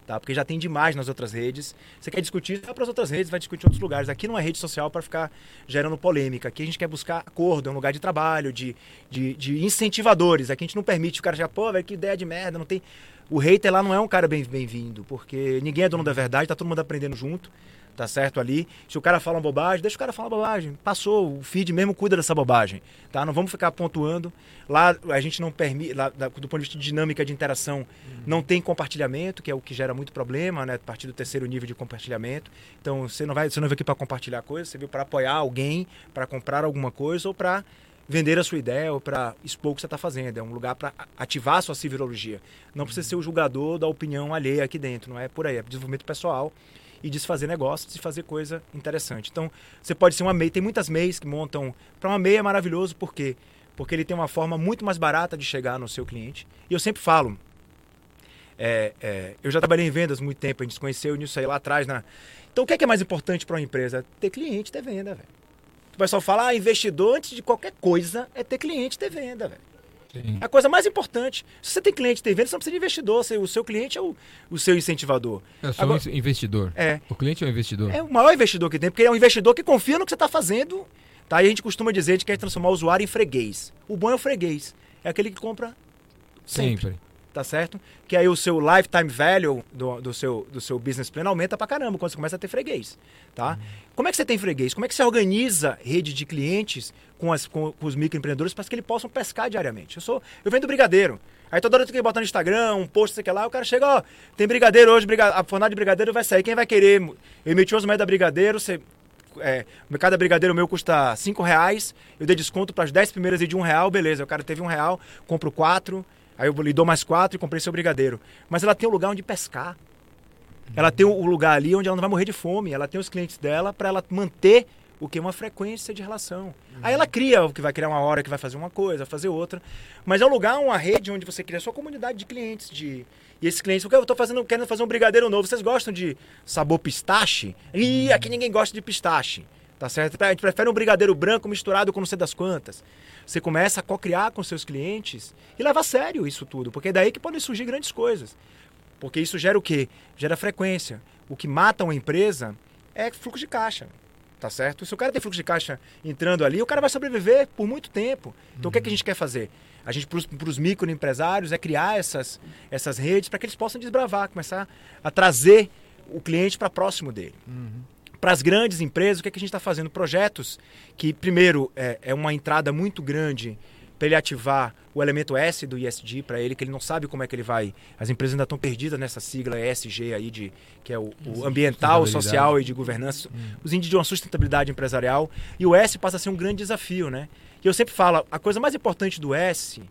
tá? Porque já tem demais nas outras redes. Você quer discutir, vai para as outras redes, vai discutir em outros lugares. Aqui não é rede social para ficar gerando polêmica. Aqui a gente quer buscar acordo, é um lugar de trabalho, de, de, de incentivadores. Aqui a gente não permite o cara chegar, pô, velho, que ideia de merda, não tem. O hater lá não é um cara bem- bem-vindo, porque ninguém é dono da verdade, tá todo mundo aprendendo junto, tá certo ali. Se o cara fala uma bobagem, deixa o cara falar bobagem. Passou, o feed mesmo cuida dessa bobagem, tá? Não vamos ficar pontuando. Lá a gente não permite, lá, da- do ponto de vista de dinâmica de interação, não tem compartilhamento, que é o que gera muito problema, né? A partir do terceiro nível de compartilhamento. Então você não vai, você não veio aqui para compartilhar coisas, você veio para apoiar alguém, para comprar alguma coisa ou para vender a sua ideia ou para expor o que você está fazendo. É um lugar para ativar a sua civilologia. Não precisa ser o julgador da opinião alheia aqui dentro, não é por aí. É desenvolvimento pessoal e desfazer negócios e fazer coisa interessante. Então, você pode ser uma MEI. Tem muitas MEIs que montam. Para uma MEI é maravilhoso, por quê? Porque ele tem uma forma muito mais barata de chegar no seu cliente. E eu sempre falo. é, é, eu já trabalhei em vendas muito tempo, a gente se conheceu nisso aí lá atrás. Na... Então, o que é, que é mais importante para uma empresa? Ter cliente, ter venda, velho. O pessoal fala, ah, investidor antes de qualquer coisa é ter cliente, ter venda, velho. Sim. É a coisa mais importante. Se você tem cliente, tem venda, você não precisa de investidor. Você- O seu cliente é o, o seu incentivador. Eu sou Agora- um investidor. É. O cliente é um investidor. É o maior investidor que tem, porque ele é um investidor que confia no que você está fazendo. Tá? E a gente costuma dizer que quer transformar o usuário em freguês. O bom é o freguês. É aquele que compra sempre. Sempre. Tá certo? Que aí o seu lifetime value do, do, seu, do seu business plan aumenta pra caramba quando você começa a ter freguês. Tá? Como é que você tem freguês? Como é que você organiza rede de clientes com, as, com, com os microempreendedores para que eles possam pescar diariamente? Eu sou eu vendo brigadeiro. Aí toda hora eu tenho que botar no Instagram, um post, sei lá, o cara chega, ó, tem brigadeiro hoje, a fornada de brigadeiro vai sair. Quem vai querer? Eu emiti os da brigadeiro, você é, cada brigadeiro meu custa 5 reais, eu dei desconto para as 10 primeiras e de um real, beleza. O cara teve um real, compro quatro, aí eu lhe dou mais quatro e comprei seu brigadeiro. Mas ela tem um lugar onde pescar. Ela tem o lugar ali onde ela não vai morrer de fome. Ela tem os clientes dela para ela manter o que? Uma frequência de relação. Aí ela cria o que vai criar uma hora que vai fazer uma coisa, fazer outra. Mas é um lugar, uma rede onde você cria a sua comunidade de clientes. De... E esses clientes, porque eu estou fazendo, querendo fazer um brigadeiro novo. Vocês gostam de sabor pistache? Ih, aqui ninguém gosta de pistache. Tá certo? A gente prefere um brigadeiro branco misturado com não sei das quantas. Você começa a co-criar com seus clientes e leva a sério isso tudo, porque é daí que podem surgir grandes coisas. Porque isso gera o quê? Gera frequência. O que mata uma empresa é fluxo de caixa. Tá certo? Se o cara tem fluxo de caixa entrando ali, o cara vai sobreviver por muito tempo. Então o que, é que a gente quer fazer? A gente, para os microempresários, é criar essas, essas redes para que eles possam desbravar, começar a trazer o cliente para próximo dele. Para as grandes empresas, o que, é que a gente está fazendo? Projetos que, primeiro, é, é uma entrada muito grande para ele ativar o elemento S do ISD para ele, que ele não sabe como é que ele vai. As empresas ainda estão perdidas nessa sigla ESG aí, de, que é o, o ambiental, social e de governança. Os índices de uma sustentabilidade empresarial. E o S passa a ser um grande desafio, né? E eu sempre falo, a coisa mais importante do S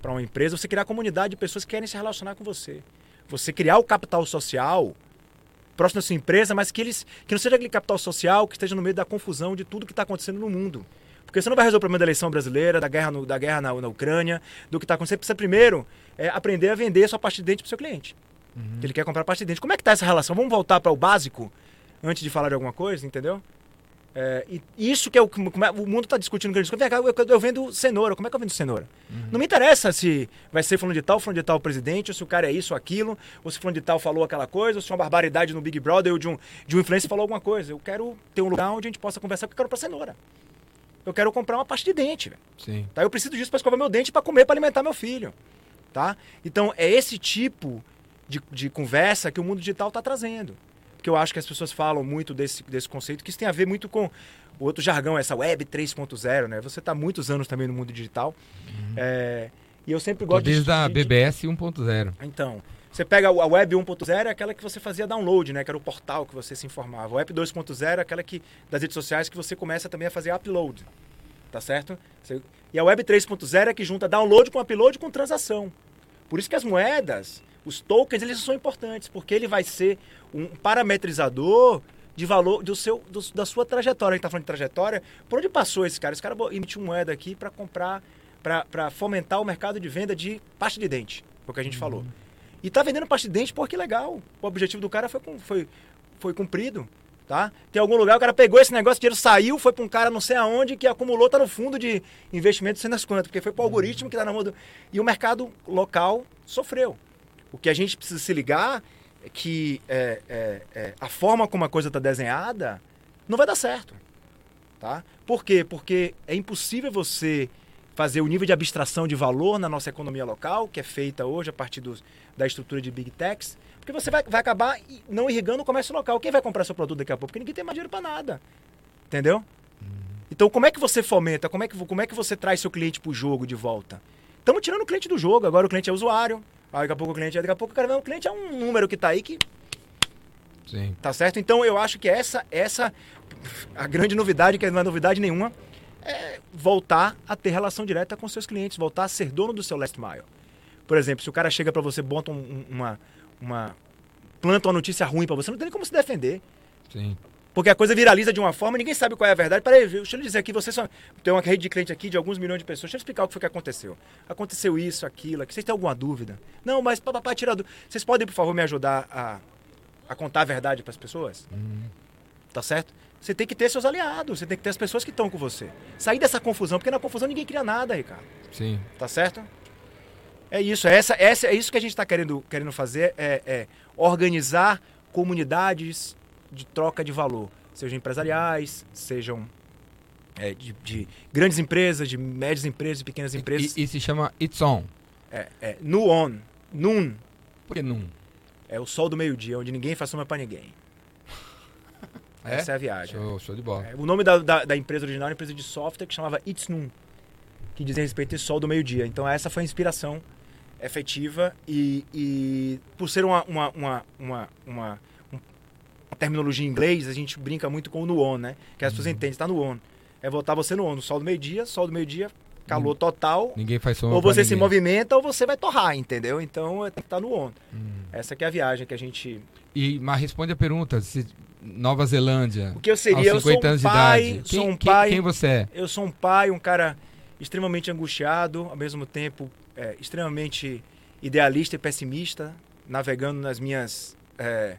para uma empresa é você criar a comunidade de pessoas que querem se relacionar com você. Você criar o capital social próximo da sua empresa, mas que eles que não seja aquele capital social que esteja no meio da confusão de tudo que está acontecendo no mundo. Porque você não vai resolver o problema da eleição brasileira, da guerra, no- da guerra na, na Ucrânia, do que está acontecendo. Você precisa primeiro é, aprender a vender a sua parte de dente para o seu cliente. Que ele quer comprar parte de dente. Como é que está essa relação? Vamos voltar para o básico antes de falar de alguma coisa, entendeu? É, e isso que é o que é- o mundo está discutindo. Eu, eu vendo cenoura. Como é que eu vendo cenoura? Não me interessa se vai ser falando de tal, falando de tal presidente, ou se o cara é isso ou aquilo, ou se falando de tal falou aquela coisa, ou se uma barbaridade no Big Brother ou de um, de um influencer falou alguma coisa. Eu quero ter um lugar onde a gente possa conversar, porque eu quero para cenoura. Eu quero comprar uma pasta de dente, velho. Sim. Tá? Eu preciso disso para escovar meu dente para comer, para alimentar meu filho. Tá? Então é esse tipo de, de conversa que o mundo digital está trazendo. Porque eu acho que as pessoas falam muito desse, desse conceito, que isso tem a ver muito com o outro jargão, essa web 3.0, né? Você está muitos anos também no mundo digital. É, e eu sempre gosto de- desde a de, de, BBS 1.0. Então, Você pega a web 1.0 é aquela que você fazia download, né? Que era o portal que você se informava. A web 2.0 é aquela que das redes sociais que você começa também a fazer upload. Tá certo? Você- E a web 3.0 é que junta download com upload com transação. Por isso que as moedas, os tokens, eles são importantes, porque ele vai ser um parametrizador de valor do seu, do- da sua trajetória. A gente está falando de trajetória. Por onde passou esse cara? Esse cara emitiu moeda aqui para comprar, para fomentar o mercado de venda de pasta de dente, foi o que a gente falou. E tá vendendo pasta de dente, pô, que legal. O objetivo do cara foi, foi, foi cumprido. Tá? Tem algum lugar, o cara pegou esse negócio, o dinheiro saiu, foi para um cara não sei aonde, que acumulou, tá no fundo de investimento, sei das quantas, porque foi para o algoritmo que tá na mão do... E o mercado local sofreu. O que a gente precisa se ligar é que é, é, é, a forma como a coisa está desenhada não vai dar certo. Tá? Por quê? Porque é impossível você fazer o nível de abstração de valor na nossa economia local, que é feita hoje a partir da estrutura de Big Techs, porque você vai, vai acabar não irrigando o comércio local. Quem vai comprar seu produto daqui a pouco? Porque ninguém tem mais dinheiro para nada. Entendeu? Então, como é que você fomenta? Como é que, como é que você traz seu cliente para o jogo de volta? Estamos tirando o cliente do jogo. Agora o cliente é usuário. Aí daqui a pouco o cliente. Daqui a pouco o cara não, o cliente é um número que está aí que Sim. Tá certo? Então eu acho que essa, essa a grande novidade, que não é novidade nenhuma, é voltar a ter relação direta com seus clientes, voltar a ser dono do seu last mile. Por exemplo, se o cara chega para você, bota um- um- uma, uma planta uma notícia ruim para você, não tem nem como se defender. Sim. Porque a coisa viraliza de uma forma, ninguém sabe qual é a verdade. Peraí, deixa eu lhe dizer aqui, você só tem uma rede de cliente aqui de alguns milhões de pessoas. Deixa eu explicar o que foi que aconteceu. Aconteceu isso, aquilo, aqui. Vocês têm alguma dúvida? Não, mas papai, tira. Vocês podem, por favor, me ajudar a, a contar a verdade para as pessoas? Tá certo? Você tem que ter seus aliados, você tem que ter as pessoas que estão com você. Sair dessa confusão, porque na confusão ninguém cria nada, Ricardo. Sim. Tá certo? É isso, é essa, essa, é isso que a gente está querendo, querendo fazer, é, é organizar comunidades de troca de valor, sejam empresariais, sejam é, de, de grandes empresas, de médias empresas, de pequenas empresas. E, e se chama It's On. É, é, Nuon, Nun, Por que não? é o sol do meio-dia, onde ninguém faz sombra para ninguém. É? Essa é a viagem. Show, show de bola. É, o nome da, da, da empresa original era uma empresa de software que chamava It's Noon, que dizia respeito a esse sol do meio-dia. Então essa foi a inspiração efetiva e, e por ser uma, uma, uma, uma, um- uma terminologia em inglês, a gente brinca muito com o Nuon, né? Que as pessoas entendem, está no on. É voltar você no on, no sol do meio-dia, sol do meio-dia, calor total, Ninguém faz sombra ou você se movimenta ou você vai torrar, entendeu? Então tem que estar no on. Hum. Essa que é a viagem que a gente... E, mas responde a pergunta. Se Nova Zelândia, O que eu seria? Eu 50 sou um pai, de idade. sou Quem, um quem- pai... quem você é? Eu sou um pai, um cara extremamente angustiado, ao mesmo tempo é, extremamente idealista e pessimista, navegando nas minhas, é,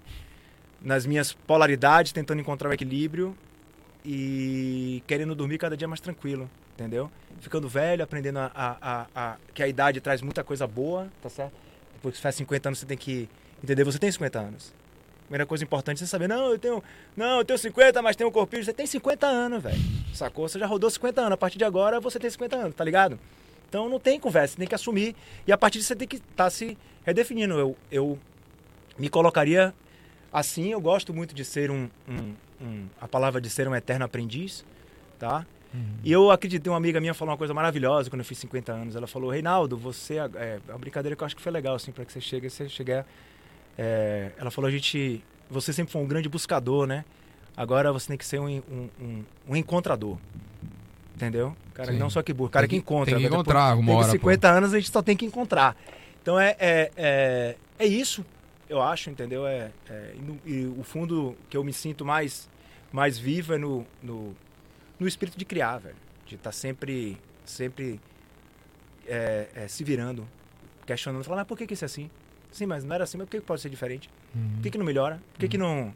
nas minhas polaridades, tentando encontrar o equilíbrio e querendo dormir cada dia mais tranquilo, entendeu? Ficando velho, aprendendo a, a- a- a- que a idade traz muita coisa boa, tá certo? Depois que você faz 50 anos, você tem que entender, você tem 50 anos. Primeira coisa importante é você saber, não, eu tenho, não, eu tenho 50, mas tenho um corpinho. Você tem 50 anos, velho. Sacou? Você já rodou 50 anos. A partir de agora você tem 50 anos, tá ligado? Então não tem conversa, você tem que assumir. E a partir disso você tem que estar se redefinindo. Eu, eu me colocaria assim, eu gosto muito de ser um, um- um- a palavra de ser um eterno aprendiz, tá? E eu acreditei, uma amiga minha falou uma coisa maravilhosa quando eu fiz 50 anos. Ela falou, Reinaldo, você. É é uma brincadeira que eu acho que foi legal, assim, para que você chegue, você chegar. é, ela falou, a gente. Você sempre foi um grande buscador, né? Agora você tem que ser um, um, um- um encontrador. Entendeu? Cara, Sim. não só que busca, cara Tem que que- encontra. tem que Depois- encontrar uma tem que hora, 50 anos a gente só tem que encontrar. Então é, é, é, é isso, eu acho, entendeu? É, é, e, e o fundo que eu me sinto mais, mais vivo é no, no, no espírito de criar, velho. De estar sempre, sempre é, é, se virando, questionando, falando, mas por que, que isso é assim? Sim, mas não era assim, mas por que que pode ser diferente? Por que, que não melhora? Por que, que não.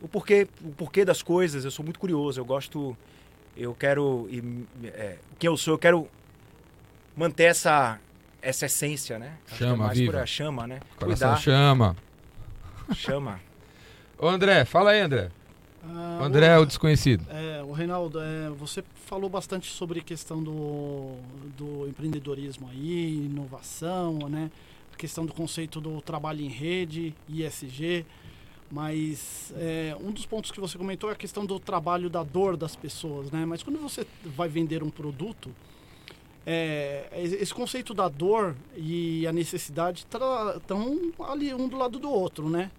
O porquê, o porquê das coisas, eu sou muito curioso, eu gosto. Eu quero. e, é, quem eu sou, eu quero manter essa, essa essência, né? Acho que é Chama mais viva. por a chama, né? Coração Cuidar, chama. chama. Ô André, fala aí, André. Ah, O André é o- o desconhecido. É, o Reinaldo, é, você falou bastante sobre a questão do, do empreendedorismo aí, inovação, né? A questão do conceito do trabalho em rede, ISG. Mas é, um dos pontos que você comentou é a questão do trabalho da dor das pessoas, né? Mas quando você vai vender um produto, é, esse conceito da dor e a necessidade estão ali um do lado do outro, né?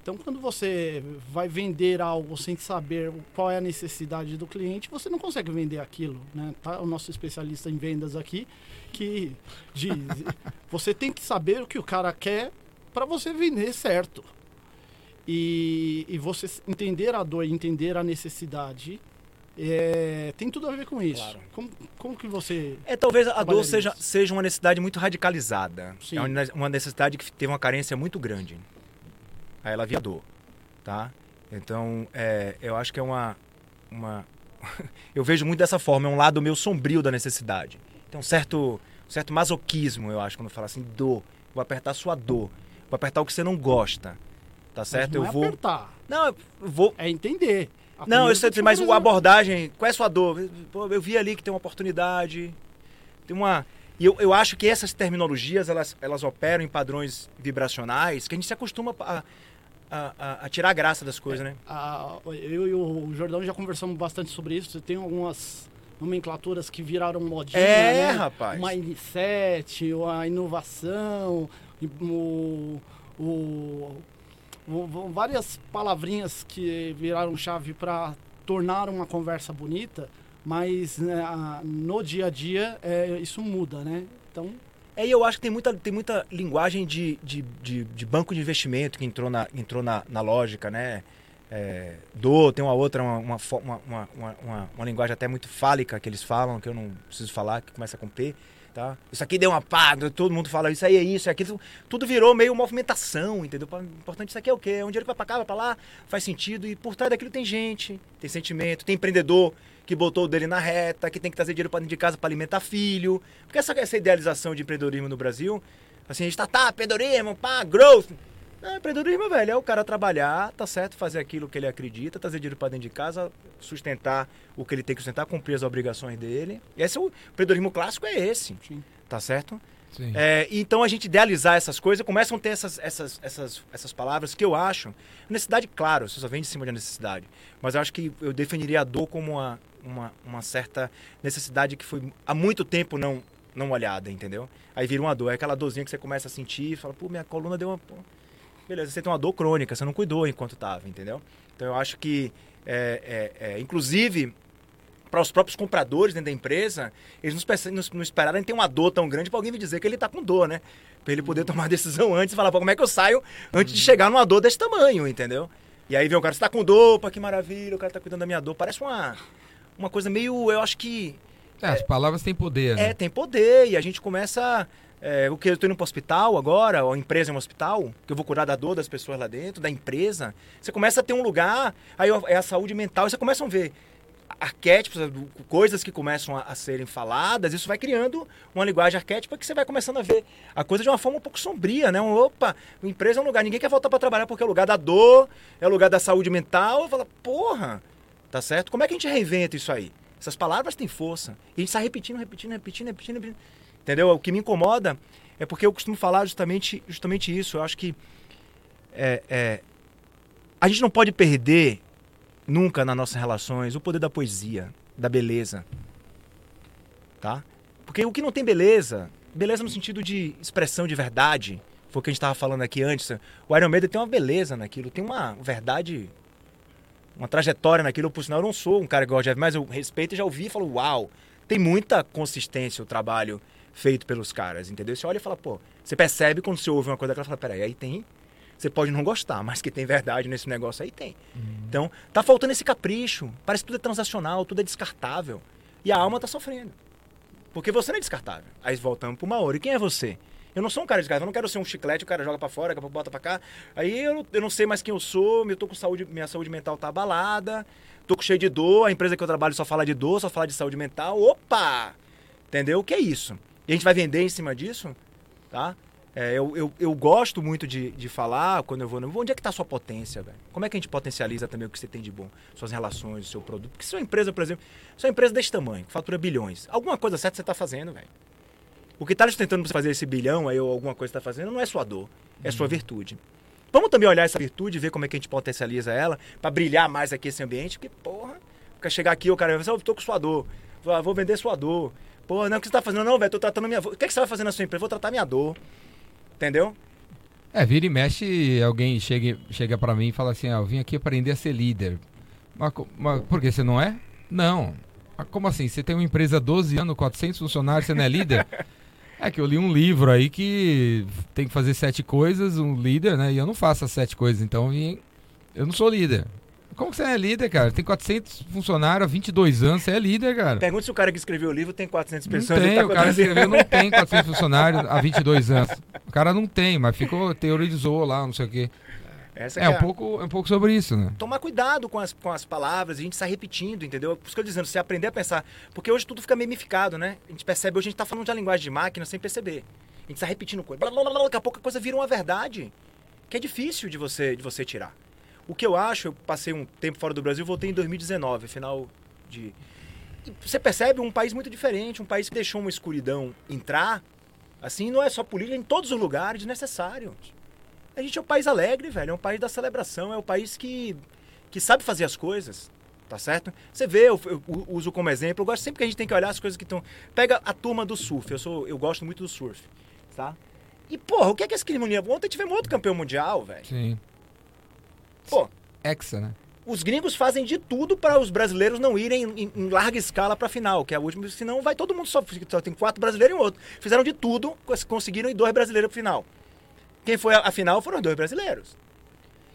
Então, quando você vai vender algo sem saber qual é a necessidade do cliente, você não consegue vender aquilo, né? Tá o nosso especialista em vendas aqui que diz, você tem que saber o que o cara quer para você vender certo. E, e você entender a dor, entender a necessidade é, tem tudo a ver com isso. Claro. Como, como que você. É, talvez a dor seja, seja uma necessidade muito radicalizada. Sim. É uma necessidade que teve uma carência muito grande. Aí ela via dor. Tá? Então, é, eu acho que é uma. uma eu vejo muito dessa forma, é um lado meio sombrio da necessidade. Tem um certo, um certo masoquismo, eu acho, quando fala assim, dor. Vou apertar a sua dor. Vou apertar o que você não gosta. Tá certo? não eu é vou. Apertar. Não, eu vou. É entender. Não, eu sei, mas a abordagem, qual é a sua dor? Pô, eu vi ali que tem uma oportunidade, tem uma... E eu, eu acho que essas terminologias, elas, elas operam em padrões vibracionais que a gente se acostuma a, a, a, a tirar a graça das coisas, é, né? A, eu e o Jordão já conversamos bastante sobre isso. Tem algumas nomenclaturas que viraram modinha, é, né? rapaz. Uma mindset, a inovação, o, o várias palavrinhas que viraram chave para tornar uma conversa bonita, mas né, no dia a dia é, isso muda, né? Então é, eu acho que tem muita, tem muita linguagem de, de, de, de banco de investimento que entrou na, entrou na, na lógica, né? É, do, tem uma outra, uma, uma, uma, uma, uma, linguagem até muito fálica que eles falam, que eu não preciso falar, que começa com P. Tá? Isso aqui deu uma pá, todo mundo fala isso aí é isso, é aquilo. Tudo virou meio movimentação, entendeu? Importante isso aqui é o quê? É um dinheiro que vai pra cá, vai pra lá, faz sentido. E por trás daquilo tem gente, tem sentimento, tem empreendedor que botou o dele na reta, que tem que trazer dinheiro para dentro de casa para alimentar filho. Porque essa, essa idealização de empreendedorismo no Brasil, assim, gente tá, tá, empreendedorismo, pá, growth. Não, empreendedorismo, velho, é o cara trabalhar, tá certo, fazer aquilo que ele acredita, trazer dinheiro para dentro de casa, sustentar o que ele tem que sustentar, cumprir as obrigações dele. Esse é o empreendedorismo clássico é esse, Sim. tá certo? Sim. É, então a gente idealizar essas coisas, começam a ter essas, essas, essas, essas palavras que eu acho. Necessidade, claro, você só vem de cima da necessidade. Mas eu acho que eu definiria a dor como uma, uma, uma certa necessidade que foi há muito tempo não, não olhada, entendeu? Aí vira uma dor, é aquela dorzinha que você começa a sentir e fala, pô, minha coluna deu uma. Pô, beleza, você tem uma dor crônica, você não cuidou enquanto estava, entendeu? Então eu acho que, é, é, é, inclusive, para os próprios compradores dentro da empresa, eles não, não, não esperarem ter uma dor tão grande para alguém me dizer que ele está com dor, né? Para ele poder tomar a decisão antes e falar, como é que eu saio antes de chegar numa dor desse tamanho, entendeu? E aí vem o cara, você tá com dor, pá, que maravilha, o cara tá cuidando da minha dor. Parece uma, uma coisa meio, eu acho que... É, as palavras têm poder, né? É, tem poder, e a gente começa é, o que eu estou indo para o hospital agora, ou a empresa é um hospital, que eu vou curar da dor das pessoas lá dentro, da empresa. Você começa a ter um lugar, aí é a saúde mental, você começa a ver arquétipos, coisas que começam a, a, serem faladas, isso vai criando uma linguagem arquétipa que você vai começando a ver a coisa de uma forma um pouco sombria, né? Um, opa, empresa é um lugar, ninguém quer voltar para trabalhar porque é o lugar da dor, é o lugar da saúde mental. Fala, porra, tá certo? Como é que a gente reinventa isso aí? Essas palavras têm força. E a gente está repetindo, repetindo, repetindo, repetindo, repetindo. Entendeu? O que me incomoda é porque eu costumo falar justamente, justamente isso. Eu acho que é, é, a gente não pode perder nunca nas nossas relações o poder da poesia, da beleza. Tá? Porque o que não tem beleza, beleza no sentido de expressão de verdade, foi o que a gente estava falando aqui antes. O Iron Maiden tem uma beleza naquilo, tem uma verdade, uma trajetória naquilo. Por sinal, eu não sou um cara que gosta de mas eu respeito e já ouvi e falo, uau, tem muita consistência o trabalho feito pelos caras, entendeu? Você olha e fala, pô, você percebe quando você ouve uma coisa daquela, fala, peraí, aí tem. Você pode não gostar, mas que tem verdade nesse negócio aí tem. Uhum. Então, tá faltando esse capricho. Parece que tudo é transacional, tudo é descartável. E a alma tá sofrendo. Porque você não é descartável. Aí voltamos pro Maori. Quem é você? Eu não sou um cara descartável, eu não quero ser um chiclete, o cara joga para fora, pouco bota pra cá. Aí eu, eu não sei mais quem eu sou, eu tô com saúde, minha saúde mental tá abalada, tô cheio de dor, a empresa que eu trabalho só fala de dor, só fala de saúde mental. Opa! Entendeu? O que é isso? E a gente vai vender em cima disso, tá? É, eu, eu, eu, gosto muito de, de falar quando eu vou no. Onde é que está a sua potência, velho? Como é que a gente potencializa também o que você tem de bom? Suas relações, o seu produto. Porque se uma empresa, por exemplo, se uma empresa desse tamanho, que fatura bilhões, alguma coisa certa você está fazendo, velho. O que está tentando fazer esse bilhão aí, ou alguma coisa está fazendo, não é sua dor, é sua uhum. virtude. Vamos também olhar essa virtude e ver como é que a gente potencializa ela para brilhar mais aqui esse ambiente, porque, porra, quer chegar aqui, o cara vai eu tô com sua dor, vou vender sua dor Pô, não, o que você tá fazendo? Não, velho, tô tratando minha. O que, é que você vai fazer na sua empresa? Vou tratar minha dor. Entendeu? É, vira e mexe, alguém chega, chega para mim e fala assim: ah, eu vim aqui aprender a ser líder. Mas, mas por que você não é? Não. Mas como assim? Você tem uma empresa há 12 anos, 400 funcionários, você não é líder? é que eu li um livro aí que tem que fazer sete coisas, um líder, né? E eu não faço as sete coisas, então eu não sou líder. Como que você é líder, cara? Tem 400 funcionários há 22 anos, você é líder, cara. Pergunta se o cara que escreveu o livro tem 400 pessoas. Não tem, tá o cara que escreveu não tem 400 funcionários há 22 anos. O cara não tem, mas ficou, teorizou lá, não sei o quê. Essa é, é um pouco, é um pouco sobre isso, né? Tomar cuidado com as, com as palavras, a gente sai repetindo, entendeu? Por isso que eu dizendo, você aprender a pensar. Porque hoje tudo fica memificado, né? A gente percebe, hoje a gente tá falando de uma linguagem de máquina sem perceber. A gente tá repetindo coisa. Blá, blá, blá, daqui a pouco a coisa vira uma verdade. Que é difícil de você, de você tirar. O que eu acho, eu passei um tempo fora do Brasil, voltei em 2019, final de. Você percebe um país muito diferente, um país que deixou uma escuridão entrar. Assim, não é só política, é em todos os lugares, desnecessário. A gente é um país alegre, velho. É um país da celebração. É um país que, que sabe fazer as coisas. Tá certo? Você vê, eu, eu uso como exemplo. Eu gosto sempre que a gente tem que olhar as coisas que estão. Pega a turma do surf. Eu, sou, eu gosto muito do surf. Tá? E, porra, o que é que esse crime Ontem tivemos outro campeão mundial, velho. Sim. Pô, Hexa, né? os gringos fazem de tudo para os brasileiros não irem em, em larga escala para final, que é a última, senão vai todo mundo só, só tem quatro brasileiros e um outro. Fizeram de tudo, cons- conseguiram ir dois brasileiros para final. Quem foi a, a final foram os dois brasileiros.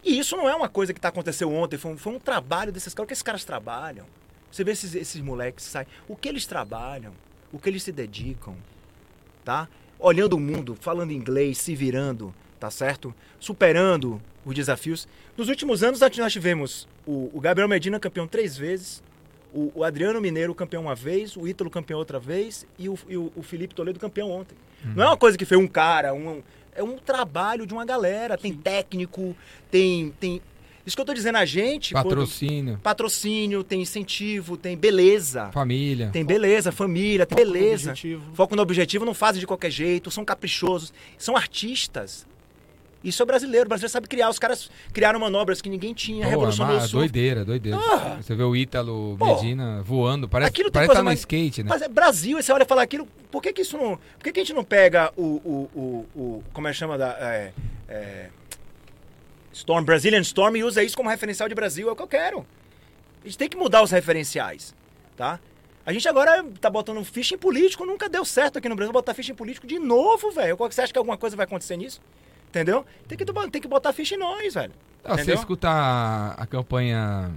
E isso não é uma coisa que tá aconteceu ontem, foi um, foi um trabalho desses caras, o que esses caras trabalham. Você vê esses, esses moleques saem, o que eles trabalham, o que eles se dedicam, tá? Olhando o mundo, falando inglês, se virando, tá certo? Superando os desafios. Nos últimos anos nós tivemos o, o Gabriel Medina campeão três vezes, o, o Adriano Mineiro campeão uma vez, o Ítalo campeão outra vez e o, e o- Felipe Toledo campeão ontem. Não é uma coisa que foi um cara, um, é um trabalho de uma galera. Tem técnico, tem, tem. Isso que eu tô dizendo a gente. quando- Patrocínio, patrocínio, tem incentivo, tem beleza. família. Tem beleza, família, tem Foco no beleza. objetivo. Foco no objetivo, não fazem de qualquer jeito, são caprichosos, são artistas. Isso é brasileiro, o brasileiro sabe criar. Os caras criaram manobras que ninguém tinha, Pô, revolucionou mas o surf. doideira, doideira. Ah! Você vê o Ítalo. Medina voando, parece, Aquilo parece tá no mais- skate, né? Mas é Brasil, você olha e fala aquilo, por que que isso não... Por que que a gente não pega o... o, o, o como é que chama da... É, é, Storm, Brazilian Storm e usa isso como referencial de Brasil, é o que eu quero. A gente tem que mudar os referenciais, tá? A gente agora tá botando ficha em político, nunca deu certo aqui no Brasil botar ficha em político de novo, velho. Você acha que alguma coisa vai acontecer nisso? Entendeu? Tem que, tem que botar ficha em nós, velho. Ah, você escuta a, a campanha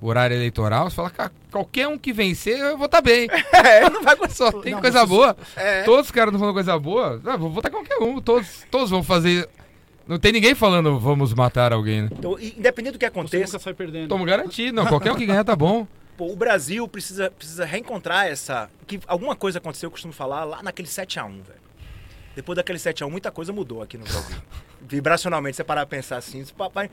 horário eleitoral, você fala, "Ca- qualquer um que vencer, eu vou estar bem. É, não vai. Só tem Não, coisa você- boa. É. Todos os caras não falando coisa boa. Ah, vou votar qualquer um. Todos, todos vão fazer. Não tem ninguém falando vamos matar alguém, né? Então, independente do que Você aconteça, nunca sai perdendo. Estamos garantidos, não. Qualquer um que ganhar tá bom. Pô, o Brasil precisa, precisa reencontrar essa. Que alguma coisa aconteceu, eu costumo falar, lá naquele 7x1, velho. Depois daquele 7x1, muita coisa mudou aqui no Brasil. Vibracionalmente, você parar pra pensar assim. papai,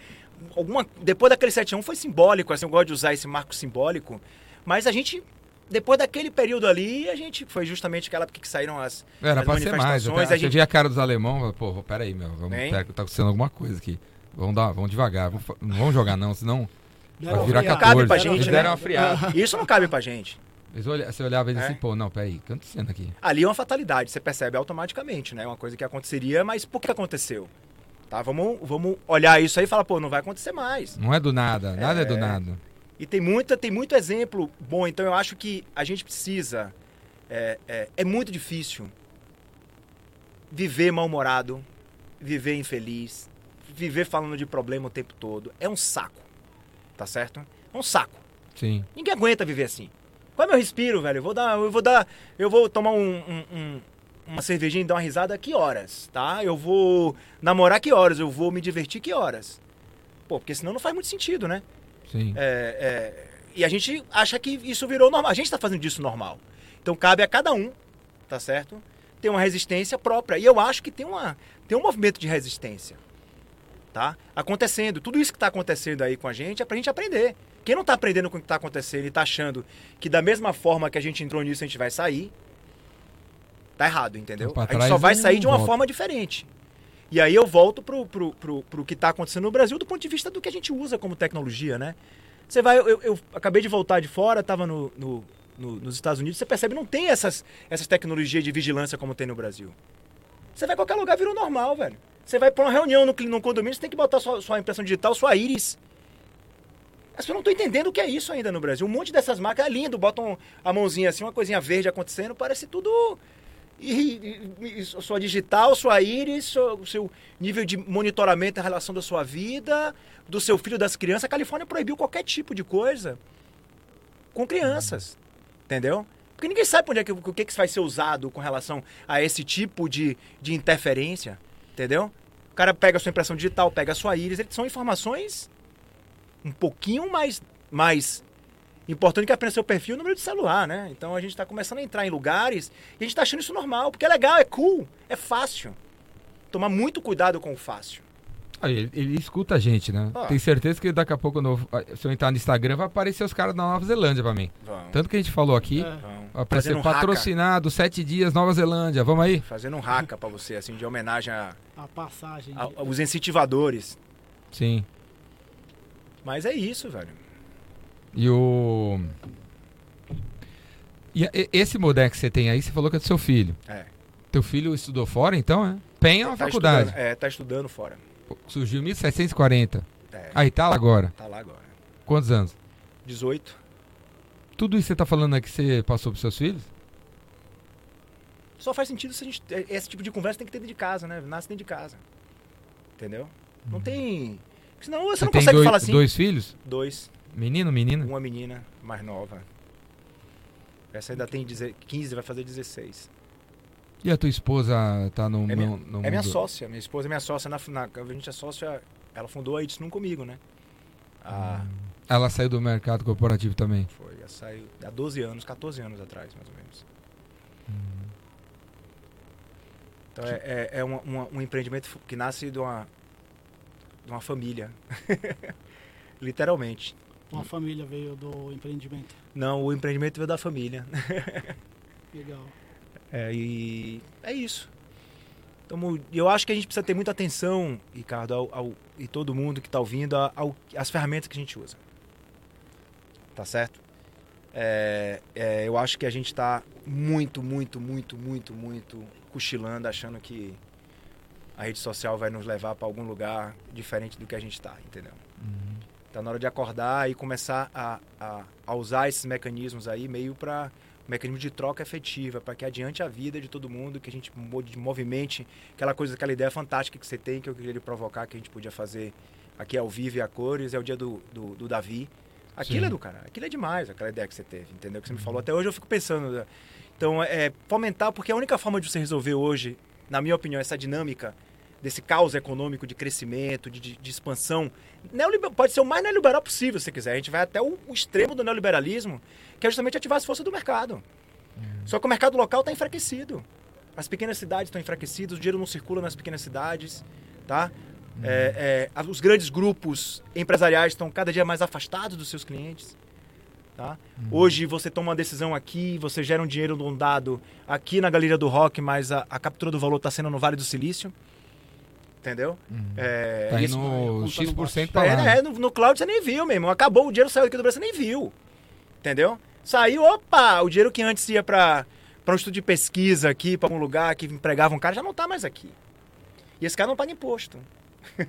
alguma, depois daquele 7x1 foi simbólico, assim, eu gosto de usar esse marco simbólico. Mas a gente. Depois daquele período ali, a gente. Foi justamente aquela época que saíram as. Era as pra ser mais. manifestações, Até, a gente- via a cara dos alemãos, fala, pô, peraí, meu. Vamos, pera, que tá acontecendo alguma coisa aqui. Vamos, dar, vamos devagar. vamos não vamos jogar, não, senão Deram vai virar uma friada. 14. Cabe pra Eles gente, né? uma friada. Isso não cabe pra gente. Eles olha- Você olhava e dizia É. assim, pô, não, peraí, o que tá acontecendo aqui? Ali é uma fatalidade, você percebe automaticamente, né? Uma coisa que aconteceria, mas por que aconteceu? Tá, vamos, vamos olhar isso aí e falar, pô, não vai acontecer mais. Não é do nada, nada é, do É. nada. E tem, muita, tem muito exemplo bom, então eu acho que a gente precisa. É, é, é muito difícil viver mal-humorado, viver infeliz, viver falando de problema o tempo todo. É um saco, tá certo? É um saco. Sim. Ninguém aguenta viver assim. Qual é meu respiro, velho? Eu vou dar, eu vou dar, eu vou tomar um, um- um- uma cervejinha e dar uma risada que horas, tá? Eu vou namorar que horas? Eu vou me divertir que horas? Pô, porque senão não faz muito sentido, né? Sim. É, é, e a gente acha que isso virou normal. A gente está fazendo disso normal. Então cabe a cada um, tá certo? Ter uma resistência própria. E eu acho que tem, uma, tem um movimento de resistência. Tá? Acontecendo. Tudo isso que está acontecendo aí com a gente é pra gente aprender. Quem não tá aprendendo com o que tá acontecendo e tá achando que da mesma forma que a gente entrou nisso a gente vai sair, tá errado, entendeu? Pra A gente só vai sair de uma volta. forma diferente. E aí eu volto pro, pro, pro, pro que tá acontecendo no Brasil do ponto de vista do que a gente usa como tecnologia, né? Você vai, eu, eu acabei de voltar de fora, tava no, no, no- nos Estados Unidos, você percebe não tem essas, essas tecnologias de vigilância como tem no Brasil. Você vai em qualquer lugar, virou normal, velho. Você vai pra uma reunião no, no condomínio, você tem que botar sua, sua impressão digital, sua íris. As pessoas não estão entendendo o que é isso ainda no Brasil. Um monte dessas marcas é lindo, botam a mãozinha assim, uma coisinha verde acontecendo, parece tudo. E, e- e- sua digital, sua íris, seu, seu nível de monitoramento em relação da sua vida, do seu filho, das crianças. A Califórnia proibiu qualquer tipo de coisa com crianças. Entendeu? Porque ninguém sabe onde é que, o que, que vai ser usado com relação a esse tipo de, de interferência. Entendeu? O cara pega a sua impressão digital, pega a sua íris, são informações um pouquinho mais, mais importante que apenas seu perfil e o número de celular, né? Então a gente está começando a entrar em lugares e a gente está achando isso normal, porque é legal, é cool, é fácil. Tomar muito cuidado com o fácil. Ah, ele, ele escuta a gente, né? Ah. Tenho certeza que daqui a pouco, no- se eu entrar no Instagram, vai aparecer os caras da Nova Zelândia pra mim. Vamos. Tanto que a gente falou aqui, É. vai aparecer um haka. patrocinado, sete dias, Nova Zelândia. Vamos aí? Fazendo um raca pra você, assim, de homenagem a- A passagem. a- de- aos incentivadores. Sim. Mas é isso, velho. E o. E esse modelo que você tem aí, você falou que é do seu filho. É. Teu filho estudou fora, então, é? Penha ou Tá faculdade? é, tá estudando fora. Surgiu em 1740. É, Aí tá lá agora. tá lá agora. Quantos anos? 18. Tudo isso que você tá falando aqui, você passou pros seus filhos? Só faz sentido se a gente. é, Esse tipo de conversa tem que ter dentro de casa, né? Nasce dentro de casa. Entendeu? Não tem. Senão você, Você não consegue dois, falar assim. dois filhos? Dois. Menino, menina? Uma menina mais nova. Essa ainda tem deze- 15, vai fazer 16. E a tua esposa tá no, É minha- no, É minha sócia. Minha esposa é minha sócia. Na, na, a gente é sócia. Ela fundou a It's Num comigo, né? Ah, Ela saiu do mercado corporativo também. foi. Ela saiu há 12 anos, 14 anos atrás, mais ou menos. Então é, é, é uma- um empreendimento que nasce de uma, de uma família. Literalmente. Uma família veio do empreendimento. Não, o empreendimento veio da família. Legal. É, e é isso. Então, eu acho que a gente precisa ter muita atenção, Ricardo, ao, ao- e todo mundo que está ouvindo, ao, às ferramentas que a gente usa. Tá certo? É, é, eu acho que a gente está muito, muito, muito, muito, muito cochilando, achando que a rede social vai nos levar para algum lugar diferente do que a gente está, entendeu? Tá na hora de acordar e começar a, a, a usar esses mecanismos aí meio para mecanismo de troca efetiva, para que adiante a vida de todo mundo, que a gente movimente aquela coisa, aquela ideia fantástica que você tem, que eu queria provocar, que a gente podia fazer aqui ao vivo e a cores, é o dia do, do, do Davi. Aquilo Sim. é do cara, aquilo é demais, aquela ideia que você teve, entendeu? Que você me falou. Até hoje eu fico pensando. né? Então, é fomentar, porque a única forma de você resolver hoje, na minha opinião, essa dinâmica desse caos econômico de crescimento, de, de, de expansão, neoliber- pode ser o mais neoliberal possível, se você quiser. A gente vai até o, o extremo do neoliberalismo, que é justamente ativar as forças do mercado. Só que o mercado local está enfraquecido. As pequenas cidades estão enfraquecidas, o dinheiro não circula nas pequenas cidades, tá? É, é, a- os grandes grupos empresariais estão cada dia mais afastados dos seus clientes. Tá? Hoje você toma uma decisão aqui, você gera um dinheiro num dado aqui na Galeria do Rock, mas a, a captura do valor está sendo no Vale do Silício. Entendeu? É, Tá isso- conta no X% é, lá. né? no, no cloud você nem viu, meu irmão. Acabou, o dinheiro saiu aqui do Brasil, você nem viu. Entendeu? Saiu, opa, o dinheiro que antes ia para um estudo de pesquisa aqui, para um lugar que empregava um cara, já não tá mais aqui. E esse cara não paga imposto.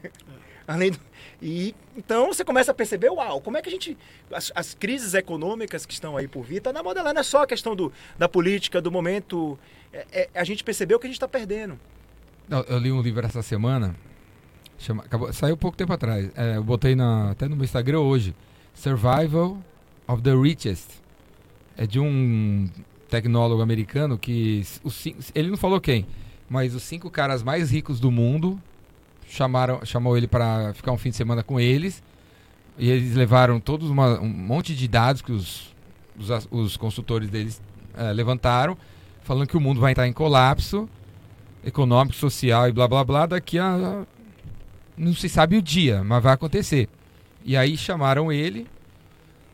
Além do, e então você começa a perceber, uau, como é que a gente. As, as crises econômicas que estão aí por vir, tá na moda lá, não é só a questão do, da política, do momento. É, é, a gente percebeu que a gente está perdendo. Eu li um livro essa semana. Chama, acabou, saiu pouco tempo atrás. É, eu botei na, até no meu Instagram hoje. Survival of the Richest. É de um tecnólogo americano que. Os, ele não falou quem, mas os cinco caras mais ricos do mundo chamaram, chamou ele para ficar um fim de semana com eles. E eles levaram todos uma- um monte de dados que os, os, os consultores deles eh, levantaram, falando que o mundo vai entrar em colapso econômico, social e blá blá blá daqui a. Não se sabe o dia, mas vai acontecer. E aí chamaram ele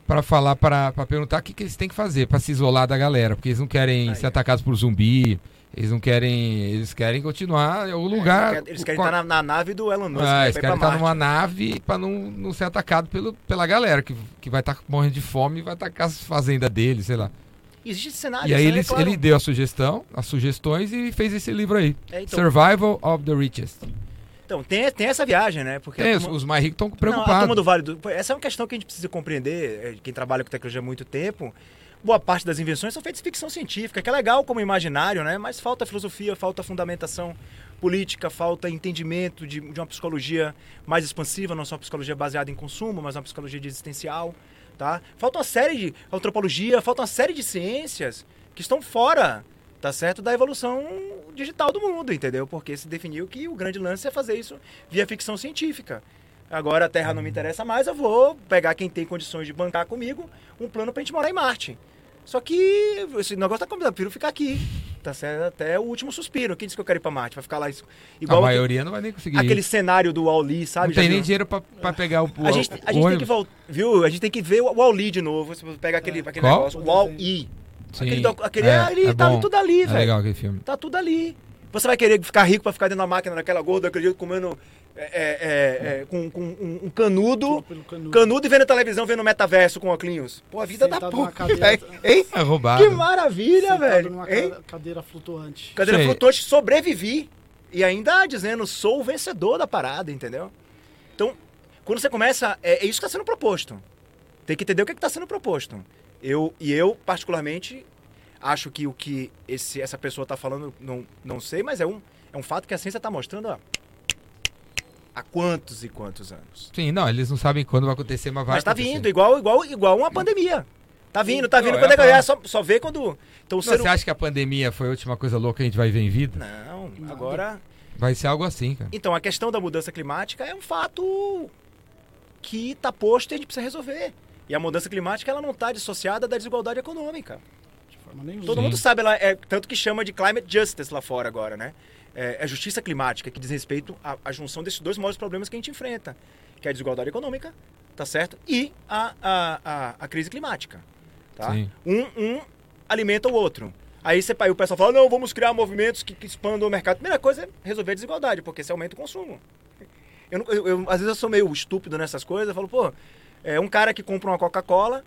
para falar, para perguntar o que, que eles têm que fazer para se isolar da galera, porque eles não querem Aí, ser é. atacados por zumbi, eles não querem. Eles querem continuar o lugar. Eles querem estar na, na nave do Elon Musk. ah, né, eles querem estar numa Marte. nave para não, não ser atacado pelo, pela galera que, que vai estar morrendo de fome e vai atacar as fazendas deles, sei lá. Existe esse cenário. E aí ele, é claro. ele deu a sugestão, as sugestões e fez esse livro aí. É, então, Survival of the Richest. então, tem, tem essa viagem, né? Porque os, turma- os mais ricos estão Não, a preocupados. turma do Vale do... Essa é uma questão que a gente precisa compreender, é, quem trabalha com tecnologia há muito tempo. Boa parte das invenções são feitas de ficção científica, que é legal como imaginário, né? Mas falta filosofia, falta fundamentação política, falta entendimento de, de uma psicologia mais expansiva, não só uma psicologia baseada em consumo, mas uma psicologia de existencial, tá? Falta uma série de antropologia, falta uma série de ciências que estão fora, tá certo, da evolução digital do mundo, entendeu? Porque se definiu que o grande lance é fazer isso via ficção científica. Agora a Terra não me interessa mais, eu vou pegar quem tem condições de bancar comigo um plano pra gente morar em Marte. Só que esse negócio tá complicado, eu prefiro ficar aqui, tá certo? Até o último suspiro. Quem disse que eu quero ir pra Marte? Vai ficar lá A igual aque- maioria não vai nem conseguir. aquele ir. cenário do Wall-E, sabe? não Já tem nem viu? dinheiro pra, pra pegar o, o A gente, a o gente tem que voltar, viu? A gente tem que ver o Wall-E de novo. Você pega aquele, aquele Qual? negócio, Wall-E. Sim, Aquele, aquele é, ali, é tá bom. tudo ali, É velho. legal aquele filme. Tá tudo ali. Você vai querer ficar rico pra ficar dentro da máquina daquela gorda, jeito, comendo é, é, é, é, com, com um, um canudo. Canudo. Canudo e vendo televisão, vendo metaverso com óculos. Pô, a vida da Sentado numa puta, cadeira- velho. Hein? É roubado. Que maravilha, Sentado velho. numa Hein? ca- cadeira flutuante. Cadeira Sei. flutuante, sobrevivi. E ainda dizendo, sou o vencedor da parada, entendeu? Então, quando você começa, é, é isso que está sendo proposto. Tem que entender o que está sendo proposto. Eu, e eu, particularmente, acho que o que esse, essa pessoa está falando, não, não sei, mas é um, é um fato que a ciência está mostrando ó, há quantos e quantos anos. Sim, não, eles não sabem quando vai acontecer, mas vai mas tá acontecer. vindo, igual, igual, igual uma pandemia. Tá vindo, tá Não, vindo. é Quando é, é só, só vê quando. Então, Não, ser você acha que a pandemia foi a última coisa louca que a gente vai ver em vida? Não, Nada. agora. Vai ser algo assim, cara. Então, a questão da mudança climática é um fato que está posto e a gente precisa resolver. E a mudança climática ela não está dissociada da desigualdade econômica. De forma nenhuma. Todo Sim. mundo sabe, ela é, tanto que chama de climate justice lá fora agora, né? É, é justiça climática, que diz respeito à, à junção desses dois maiores problemas que a gente enfrenta, que é a desigualdade econômica, tá certo? E a, a, a, a crise climática, tá? Sim. Um, um alimenta o outro. Aí, você, aí o pessoal fala, não, vamos criar movimentos que, que expandam o mercado. Primeira coisa é resolver a desigualdade, porque você aumenta o consumo. Eu, eu- eu- às vezes eu sou meio estúpido nessas coisas, eu falo, pô, é um cara que compra uma Coca-Cola,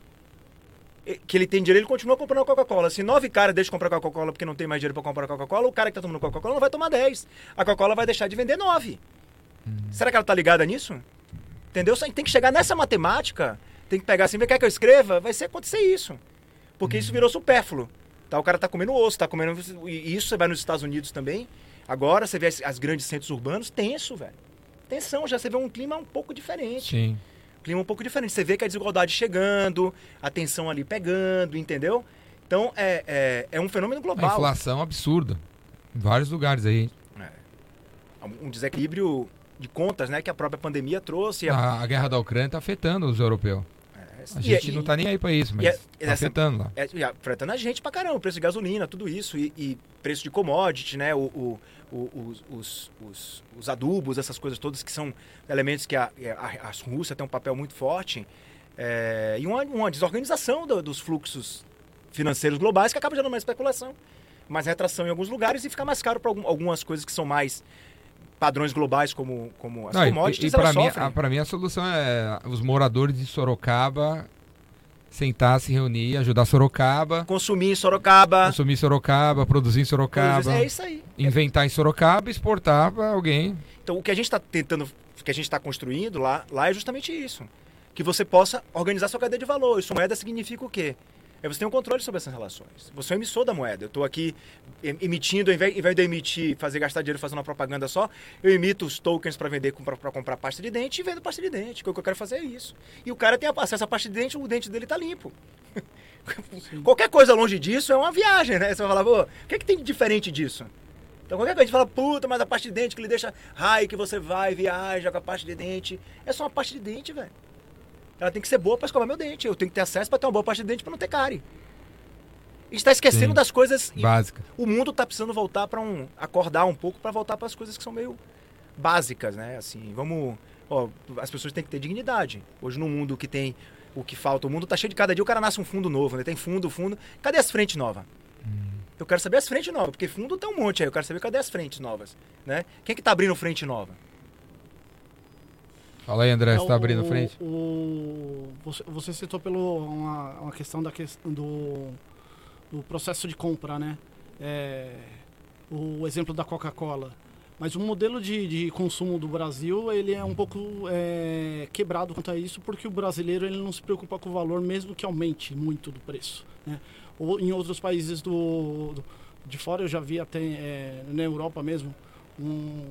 que ele tem dinheiro, ele continua comprando Coca-Cola. Se nove caras deixam de comprar Coca-Cola porque não tem mais dinheiro para comprar Coca-Cola, o cara que tá tomando Coca-Cola não vai tomar 10. A Coca-Cola vai deixar de vender nove. Será que ela tá ligada nisso? Entendeu? Tem que chegar nessa matemática, tem que pegar assim, quer que eu escreva, vai ser acontecer isso. Porque isso virou supérfluo. Tá? O cara tá comendo osso, tá comendo. E isso você vai nos Estados Unidos também. Agora você vê as, as grandes centros urbanos, tenso, velho. Tensão, já você vê um clima um pouco diferente. Sim. Clima um pouco diferente. Você vê que a desigualdade chegando, a tensão ali pegando, entendeu? Então é, é, é um fenômeno A global. inflação absurda. Em vários lugares aí. Um desequilíbrio de contas, né? Que a própria pandemia trouxe. A- A, a guerra da Ucrânia tá afetando os europeus. A e- gente e- não tá nem aí pra isso, mas e- tá afetando lá. É, e afetando a gente pra caramba, preço de gasolina, tudo isso, e, e preço de commodity, né? O, o- o- os, os, os- os adubos, essas coisas todas que são elementos que a, a, a Rússia tem um papel muito forte. É, e uma, uma desorganização do- dos fluxos financeiros globais que acaba gerando mais especulação, mais retração em alguns lugares e fica mais caro para algumas coisas que são mais padrões globais, como, como as Não, e- commodities, e para elas mim, a, mim a solução é os moradores de Sorocaba sentar, se reunir, ajudar Sorocaba, Consumir em Sorocaba. consumir Sorocaba, produzir em Sorocaba, É isso aí. inventar em Sorocaba, exportar para alguém. Então, o que a gente está tentando, o que a gente está construindo lá, lá é justamente isso. Que você possa organizar sua cadeia de valor. Isso moeda significa o quê? É você ter um controle sobre essas relações. Você é um emissor da moeda. Eu estou aqui em- emitindo, ao invés, ao invés de emitir, fazer gastar dinheiro fazendo uma propaganda só, eu emito os tokens para vender, para comprar pasta de dente e vendo pasta de dente. O que eu quero fazer é isso. E o cara tem acesso à pasta de dente, o dente dele está limpo. Qualquer coisa longe disso é uma viagem, né? Você vai falar, pô, o que, é que tem de diferente disso? Então qualquer coisa a gente fala, puta, mas a pasta de dente que ele deixa raio, que você vai, viaja com a pasta de dente. É só uma pasta de dente, velho. Ela tem que ser boa pra escovar meu dente. Eu tenho que ter acesso pra ter uma boa pasta de dente pra não ter cárie. A gente tá esquecendo Sim. das coisas. e Básica. O mundo tá precisando voltar pra um. acordar um pouco pra voltar pras coisas que são meio básicas, né? Assim, vamos. Ó, as pessoas têm que ter dignidade. Hoje, no mundo que tem o que falta, o mundo tá cheio de cada dia, o cara nasce um fundo novo, né? Tem fundo, fundo. Cadê as frentes novas? Eu quero saber as frentes novas, porque fundo tem um monte aí. Eu quero saber cadê as frentes novas, né? Quem que tá abrindo frente nova? Fala aí, André, É você tá abrindo o- frente? o- você, você citou pelo uma, uma questão da questão do, do processo de compra, né? É, o exemplo da Coca-Cola. Mas o modelo de, de, consumo do Brasil ele é um pouco é, quebrado quanto a isso, porque o brasileiro ele não se preocupa com o valor, mesmo que aumente muito do preço. Né? Ou em outros países do, do de fora eu já vi até é, na Europa mesmo um,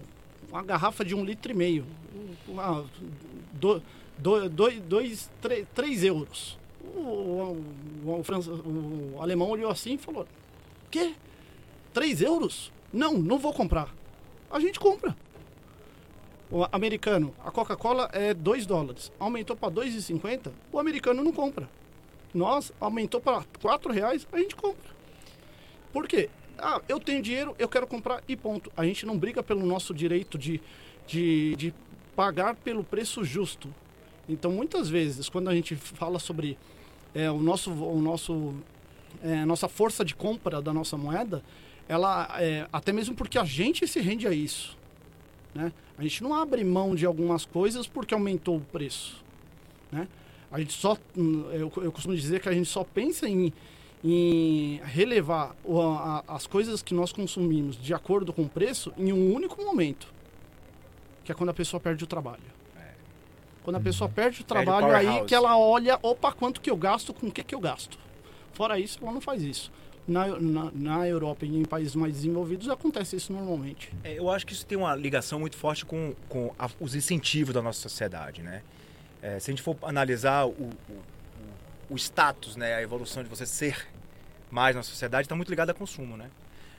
uma garrafa de um litro e meio, uma, do, do, dois, dois três, três euros. O, o, o, o, alemão olhou assim e falou: "Quê? Três euros? Não, não vou comprar." A gente compra. O americano, a Coca-Cola é 2 dólares. Aumentou para 2,50, o americano não compra. Nós, aumentou para 4 reais, a gente compra. Por quê? Ah, eu tenho dinheiro, eu quero comprar e ponto. A gente não briga pelo nosso direito de, de, de pagar pelo preço justo. Então, muitas vezes, quando a gente fala sobre é, o nosso, o nosso, é, nossa força de compra da nossa moeda, ela é, até mesmo porque a gente se rende a isso. Né? A gente não abre mão de algumas coisas porque aumentou o preço. Né? A gente só, hum, eu, eu costumo dizer que a gente só pensa em, em relevar o, as coisas que nós consumimos de acordo com o preço em um único momento, que é quando a pessoa perde o trabalho. É. Quando a pessoa perde o trabalho, aí que ela olha, opa, quanto que eu gasto, com o que que eu gasto. Fora isso, ela não faz isso. Na, na, na, Europa e em países mais desenvolvidos acontece isso normalmente. É, eu acho que isso tem uma ligação muito forte com, com a, os incentivos da nossa sociedade, né? É, se a gente for analisar o, o, o, status, né, a evolução de você ser mais na sociedade, está muito ligado a consumo, né?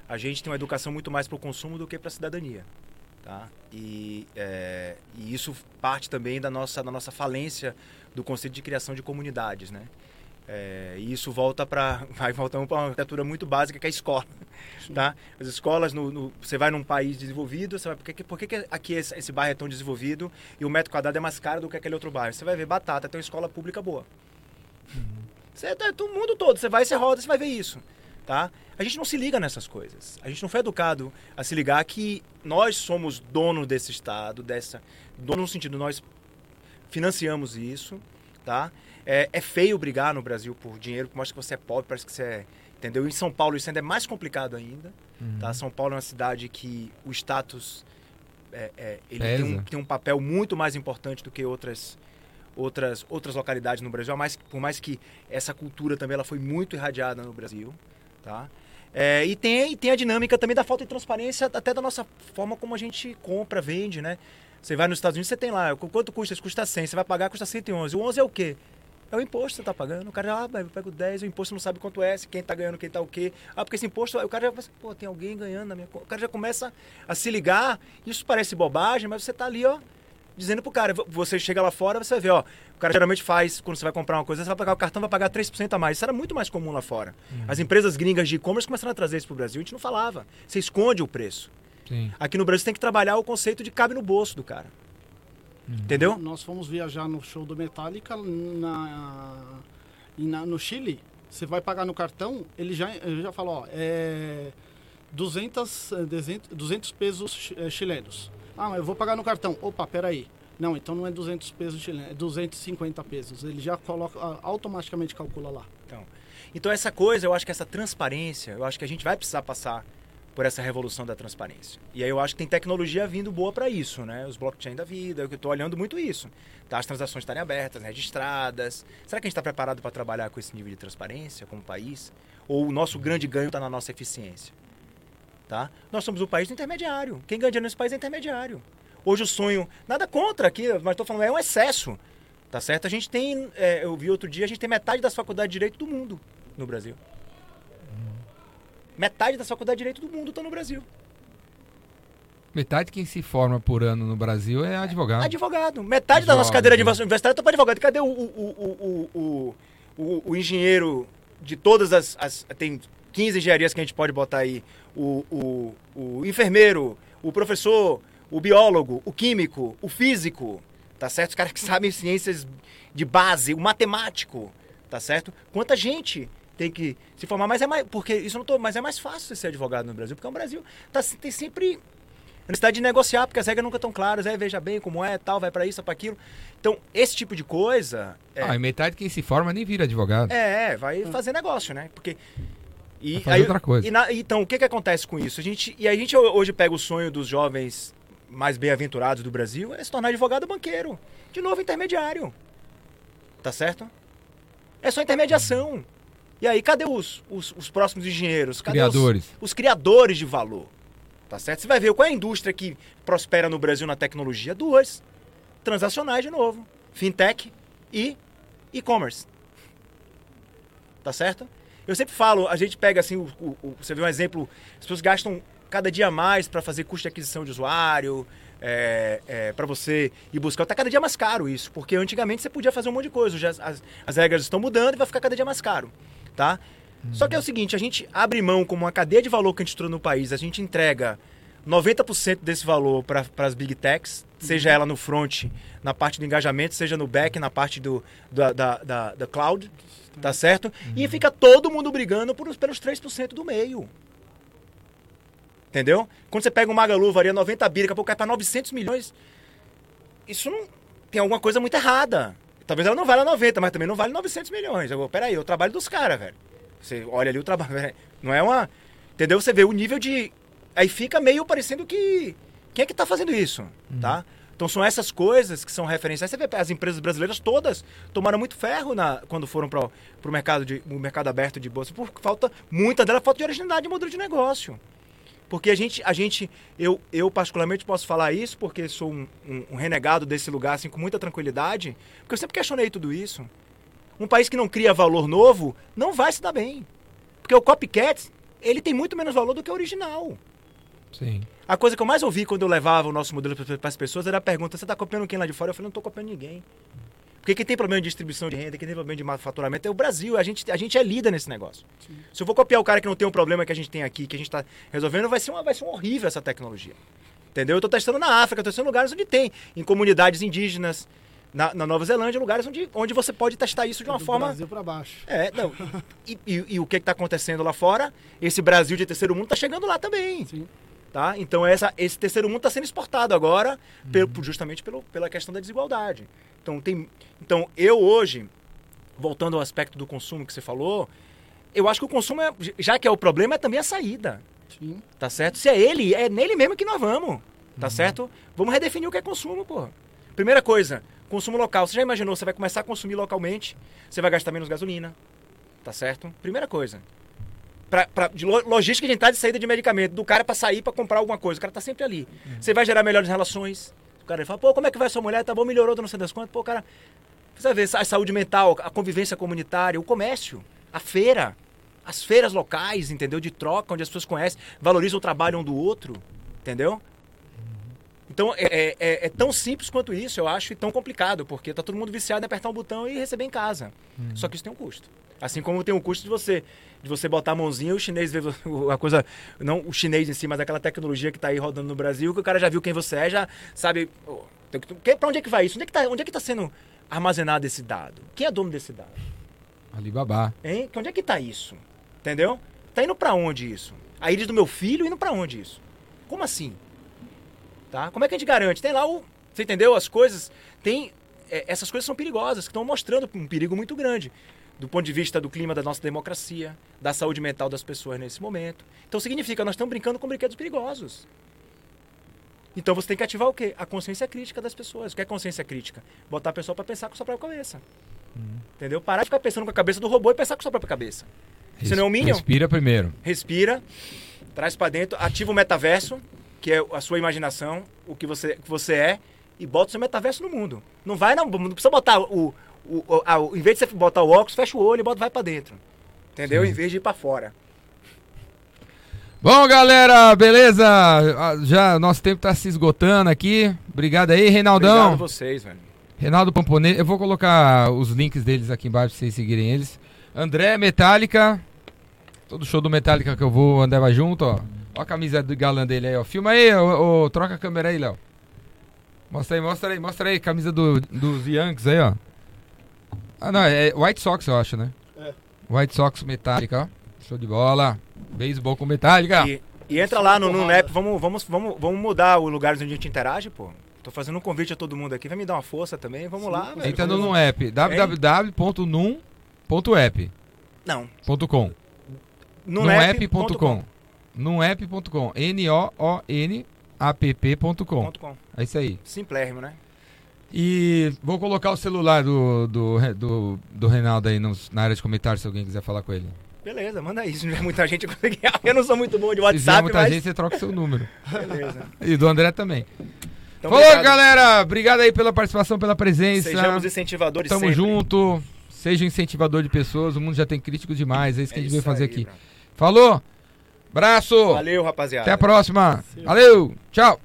A gente tem uma educação muito mais para o consumo do que para a cidadania, tá? E, é, e isso parte também da nossa, da nossa falência do conceito de criação de comunidades, né? É, e isso volta para vai voltando para uma arquitetura muito básica que é a escola, tá? As escolas no, no, você vai num país desenvolvido, você vai por que, por que aqui esse, esse, bairro é tão desenvolvido e o metro quadrado é mais caro do que aquele outro bairro? Você vai ver batata, tem uma escola pública boa. Você tá todo mundo todo, você vai, você roda, você vai ver isso, tá? A gente não se liga nessas coisas. A gente não foi educado a se ligar que nós somos dono desse estado, dessa dono no sentido nós financiamos isso, tá? É, é, feio brigar no Brasil por dinheiro, por mostra que você é pobre, parece que você é. Entendeu? Em São Paulo isso ainda é mais complicado ainda. Uhum. Tá? São Paulo é uma cidade que o status é, é, ele tem um, tem um, papel muito mais importante do que outras outras outras localidades no Brasil. Mais, por mais que essa cultura também ela foi muito irradiada no Brasil, tá? É, e, tem, e tem a dinâmica também da falta de transparência até da nossa forma como a gente compra, vende, né? Você vai nos Estados Unidos, você tem lá, quanto custa? Isso custa 100, você vai pagar, custa 111. O 11 é o quê? É o imposto que você está pagando. O cara, ah, eu pego 10, o imposto não sabe quanto é, quem está ganhando, quem está o quê. Ah, porque esse imposto, o cara já pensa, pô, tem alguém ganhando na minha conta. O cara já começa a se ligar. Isso parece bobagem, mas você está ali, ó, dizendo pro cara, você chega lá fora, você vai ver, ó, o cara geralmente faz, quando você vai comprar uma coisa, você vai pagar o cartão, vai pagar 3% a mais. Isso era muito mais comum lá fora. Uhum. As empresas gringas de e-commerce começaram a trazer isso pro Brasil, a gente não falava. Você esconde o preço. Sim. Aqui no Brasil você tem que trabalhar o conceito de cabe no bolso do cara. Uhum. Entendeu? Nós fomos viajar no show do Metallica na na, no Chile, você vai pagar no cartão, ele já, ele já fala, ó, é 200, 200 pesos é, chilenos. Ah, mas eu vou pagar no cartão. Opa, peraí. Não, então não é 200 pesos chilenos, é 250 pesos. Ele já coloca, automaticamente calcula lá. Então, então essa coisa, eu acho que essa transparência, eu acho que a gente vai precisar passar por essa revolução da transparência. E aí eu acho que tem tecnologia vindo boa para isso, né? Os blockchain da vida, eu estou olhando muito isso. Tá? As transações estarem abertas, registradas. Será que a gente está preparado para trabalhar com esse nível de transparência como país? Ou o nosso grande ganho está na nossa eficiência? Tá? Nós somos o país intermediário. Quem ganha dinheiro nesse país é intermediário. Hoje o sonho, nada contra aqui, mas estou falando, é um excesso. Tá certo? A gente tem, é, eu vi outro dia, a gente tem metade das faculdades de direito do mundo no Brasil. Metade da faculdade de Direito do mundo está no Brasil. Metade de quem se forma por ano no Brasil é advogado. Advogado. Metade da nossa cadeira de universitária está para advogado. Cadê o, o, o, o, o engenheiro de todas as, as, Tem 15 engenharias que a gente pode botar aí. O, o, o enfermeiro, o professor, o biólogo, o químico, o físico. Tá certo? Os caras que sabem ciências de base, o matemático. Tá certo? Quanta gente tem que se formar, mas é mais. Porque isso não tô. Mas é mais fácil ser advogado no Brasil, porque o Brasil tá, tem sempre necessidade de negociar, porque as regras nunca estão claras, aí veja bem como é, tal, vai para isso, para aquilo. Então, esse tipo de coisa. É... Ah, e metade quem se forma nem vira advogado. É, é vai fazer negócio, né? Porque E fazer outra coisa. e na- então, o que que acontece com isso? A gente, e a gente hoje pega o sonho dos jovens mais bem-aventurados do Brasil é se tornar advogado banqueiro. De novo, intermediário. Tá certo? É só intermediação. E aí, cadê os, os, os próximos engenheiros? Cadê os- Criadores. os criadores de valor. Tá certo? Você vai ver qual é a indústria que prospera no Brasil na tecnologia? Duas. Transacionais de novo. Fintech e e-commerce. Tá certo? Eu sempre falo, a gente pega assim, o, o- você vê um exemplo, as pessoas gastam cada dia mais para fazer custo de aquisição de usuário, é, para você ir buscar. Tá cada dia mais caro isso, porque antigamente você podia fazer um monte de coisa, as, as, as regras estão mudando e vai ficar cada dia mais caro, tá? Só que é o seguinte, a gente abre mão como uma cadeia de valor que a gente trouxe no país, a gente entrega 90% desse valor para as big techs, seja ela no front, na parte do engajamento, seja no back, na parte do, da, da, da, da cloud, tá certo? E fica todo mundo brigando por, pelos 3% do meio. Entendeu? Quando você pega um Magalu, varia 90 bi, daqui a pouco cai para 900 milhões. Isso não. Tem alguma coisa muito errada. Talvez ela não valha 90, mas também não vale 900 milhões. Eu peraí, é o trabalho dos caras, velho. Você olha ali o trabalho. Não é uma. Entendeu? Você vê o nível de. Aí fica meio parecendo que. Quem é que tá fazendo isso? Tá? Então são essas coisas que são referenciais. Você vê as empresas brasileiras todas tomaram muito ferro na, quando foram para o mercado, mercado aberto de bolsa, por falta, muita dela falta de originalidade de modelo de negócio. Porque a gente, a gente eu, eu particularmente posso falar isso porque sou um, um- um renegado desse lugar assim com muita tranquilidade, porque eu sempre questionei tudo isso. Um país que não cria valor novo não vai se dar bem. Porque o copycat, ele tem muito menos valor do que o original. Sim. A coisa que eu mais ouvi quando eu levava o nosso modelo para as pessoas era a pergunta: você está copiando quem lá de fora? Eu falei: não estou copiando ninguém. Porque quem tem problema de distribuição de renda, quem tem problema de faturamento é o Brasil. A gente, a gente é líder nesse negócio. Se eu for copiar o cara que não tem um problema que a gente tem aqui, que a gente está resolvendo, vai ser, uma, vai ser um horrível essa tecnologia. Entendeu? Eu estou testando na África, estou testando em lugares onde tem, em comunidades indígenas, na, na Nova Zelândia, lugares onde, onde você pode testar isso de uma do forma. Brasil para baixo. É, não. E, e- e o que está acontecendo lá fora? Esse Brasil de terceiro mundo está chegando lá também. Sim. Tá? Então essa, esse terceiro mundo está sendo exportado agora pelo- justamente pelo, pela questão da desigualdade. Então, tem, então eu hoje, voltando ao aspecto do consumo que você falou, eu acho que o consumo, é, já que é o problema, é também a saída. Sim. Tá certo? Se é ele, é nele mesmo que nós vamos. Tá certo? Vamos redefinir o que é consumo, porra. Primeira coisa, consumo local. Você já imaginou, você vai começar a consumir localmente, você vai gastar menos gasolina. Tá certo? Primeira coisa. Pra, pra- de lo- logística de entrada e saída de medicamento, do cara pra sair pra comprar alguma coisa. O cara tá sempre ali. Você vai gerar melhores relações. O cara fala, pô, como é que vai sua mulher? Tá bom, melhorou, não sei das quantas. Pô, cara. Você ver a saúde mental, a convivência comunitária, o comércio, a feira, as feiras locais, entendeu? De troca, onde as pessoas conhecem, valorizam o trabalho um do outro, entendeu? Então é, é- é- é tão simples quanto isso, eu acho, e tão complicado, porque tá todo mundo viciado em apertar um botão e receber em casa. Só que isso tem um custo. Assim como tem um custo de você de você botar a mãozinha e o chinês ver vo- a coisa, não o chinês em si, mas aquela tecnologia que tá aí rodando no Brasil, que o cara já viu quem você é, já sabe. Pra onde é que vai isso? Onde é que tá, onde é que tá sendo armazenado esse dado? Quem é dono desse dado? Alibaba. Hein? Onde é que tá isso? Entendeu? Tá indo pra onde isso? A íris do meu filho indo pra onde isso? Como assim? Tá? Como é que a gente garante? Tem lá o. Você entendeu? As coisas. Tem. é, essas coisas são perigosas, que estão mostrando um perigo muito grande. Do ponto de vista do clima da nossa democracia, da saúde mental das pessoas nesse momento. Então significa, nós estamos brincando com brinquedos perigosos. Então você tem que ativar o quê? A consciência crítica das pessoas. O que é consciência crítica? Botar a pessoa para pensar com a sua própria cabeça. Entendeu? Parar de ficar pensando com a cabeça do robô e pensar com a sua própria cabeça. Você não é um Minion? Respira primeiro. respira, traz pra dentro, ativa o metaverso, que é a sua imaginação, o que você, o que você é, e bota o seu metaverso no mundo. Não vai, não, não precisa botar o. o, o- a- o- em vez de você botar o óculos, fecha o olho e bota, vai pra dentro. Entendeu? Sim. Em vez de ir pra fora. Bom, galera, beleza? Ah, Já nosso tempo tá se esgotando aqui. Obrigado aí, Reinaldão. Obrigado a vocês, velho. Reinaldo Pamponê, eu vou colocar os links deles aqui embaixo pra vocês seguirem eles. André Metallica. Todo show do Metallica que eu vou, André vai junto, ó. Ó a camisa do galã dele aí, ó. Filma aí, ô, ô, troca a câmera aí, Léo. Mostra aí, mostra aí, mostra aí, camisa do, dos Yankees aí, ó. Ah, não, é White Sox, eu acho, né? É. White Sox Metallica, ó. Show de bola. Beisebol com Metallica. E, e entra lá no, no NEP, vamos, vamos, vamos, vamos mudar o lugar onde a gente interage, pô. Tô fazendo um convite a todo mundo aqui, vai me dar uma força também, vamos Sim, lá, velho. Entrando Vamos- no app, www.num.app.com. Não, Nunapp.com. Nunapp.com. N-O-O-N-A-P-P.com. Ponto com. É isso aí. Simplérrimo, né? E vou colocar o celular do, do, do, do Reinaldo aí nos- na área de comentários se alguém quiser falar com ele. Beleza, manda aí. Se não tiver muita gente, eu não sou muito bom de Se vier WhatsApp, muita mas... gente, você troca o seu número. Beleza. E do André também. Então, Falou, obrigado. galera! Obrigado aí pela participação, pela presença. Sejamos incentivadores Tamo sempre. junto. Seja um incentivador de pessoas. O mundo já tem críticos demais. É isso que É a gente veio isso fazer aí, aqui. Bruno. Falou! Abraço! Valeu, rapaziada. Até a próxima! Valeu! Tchau!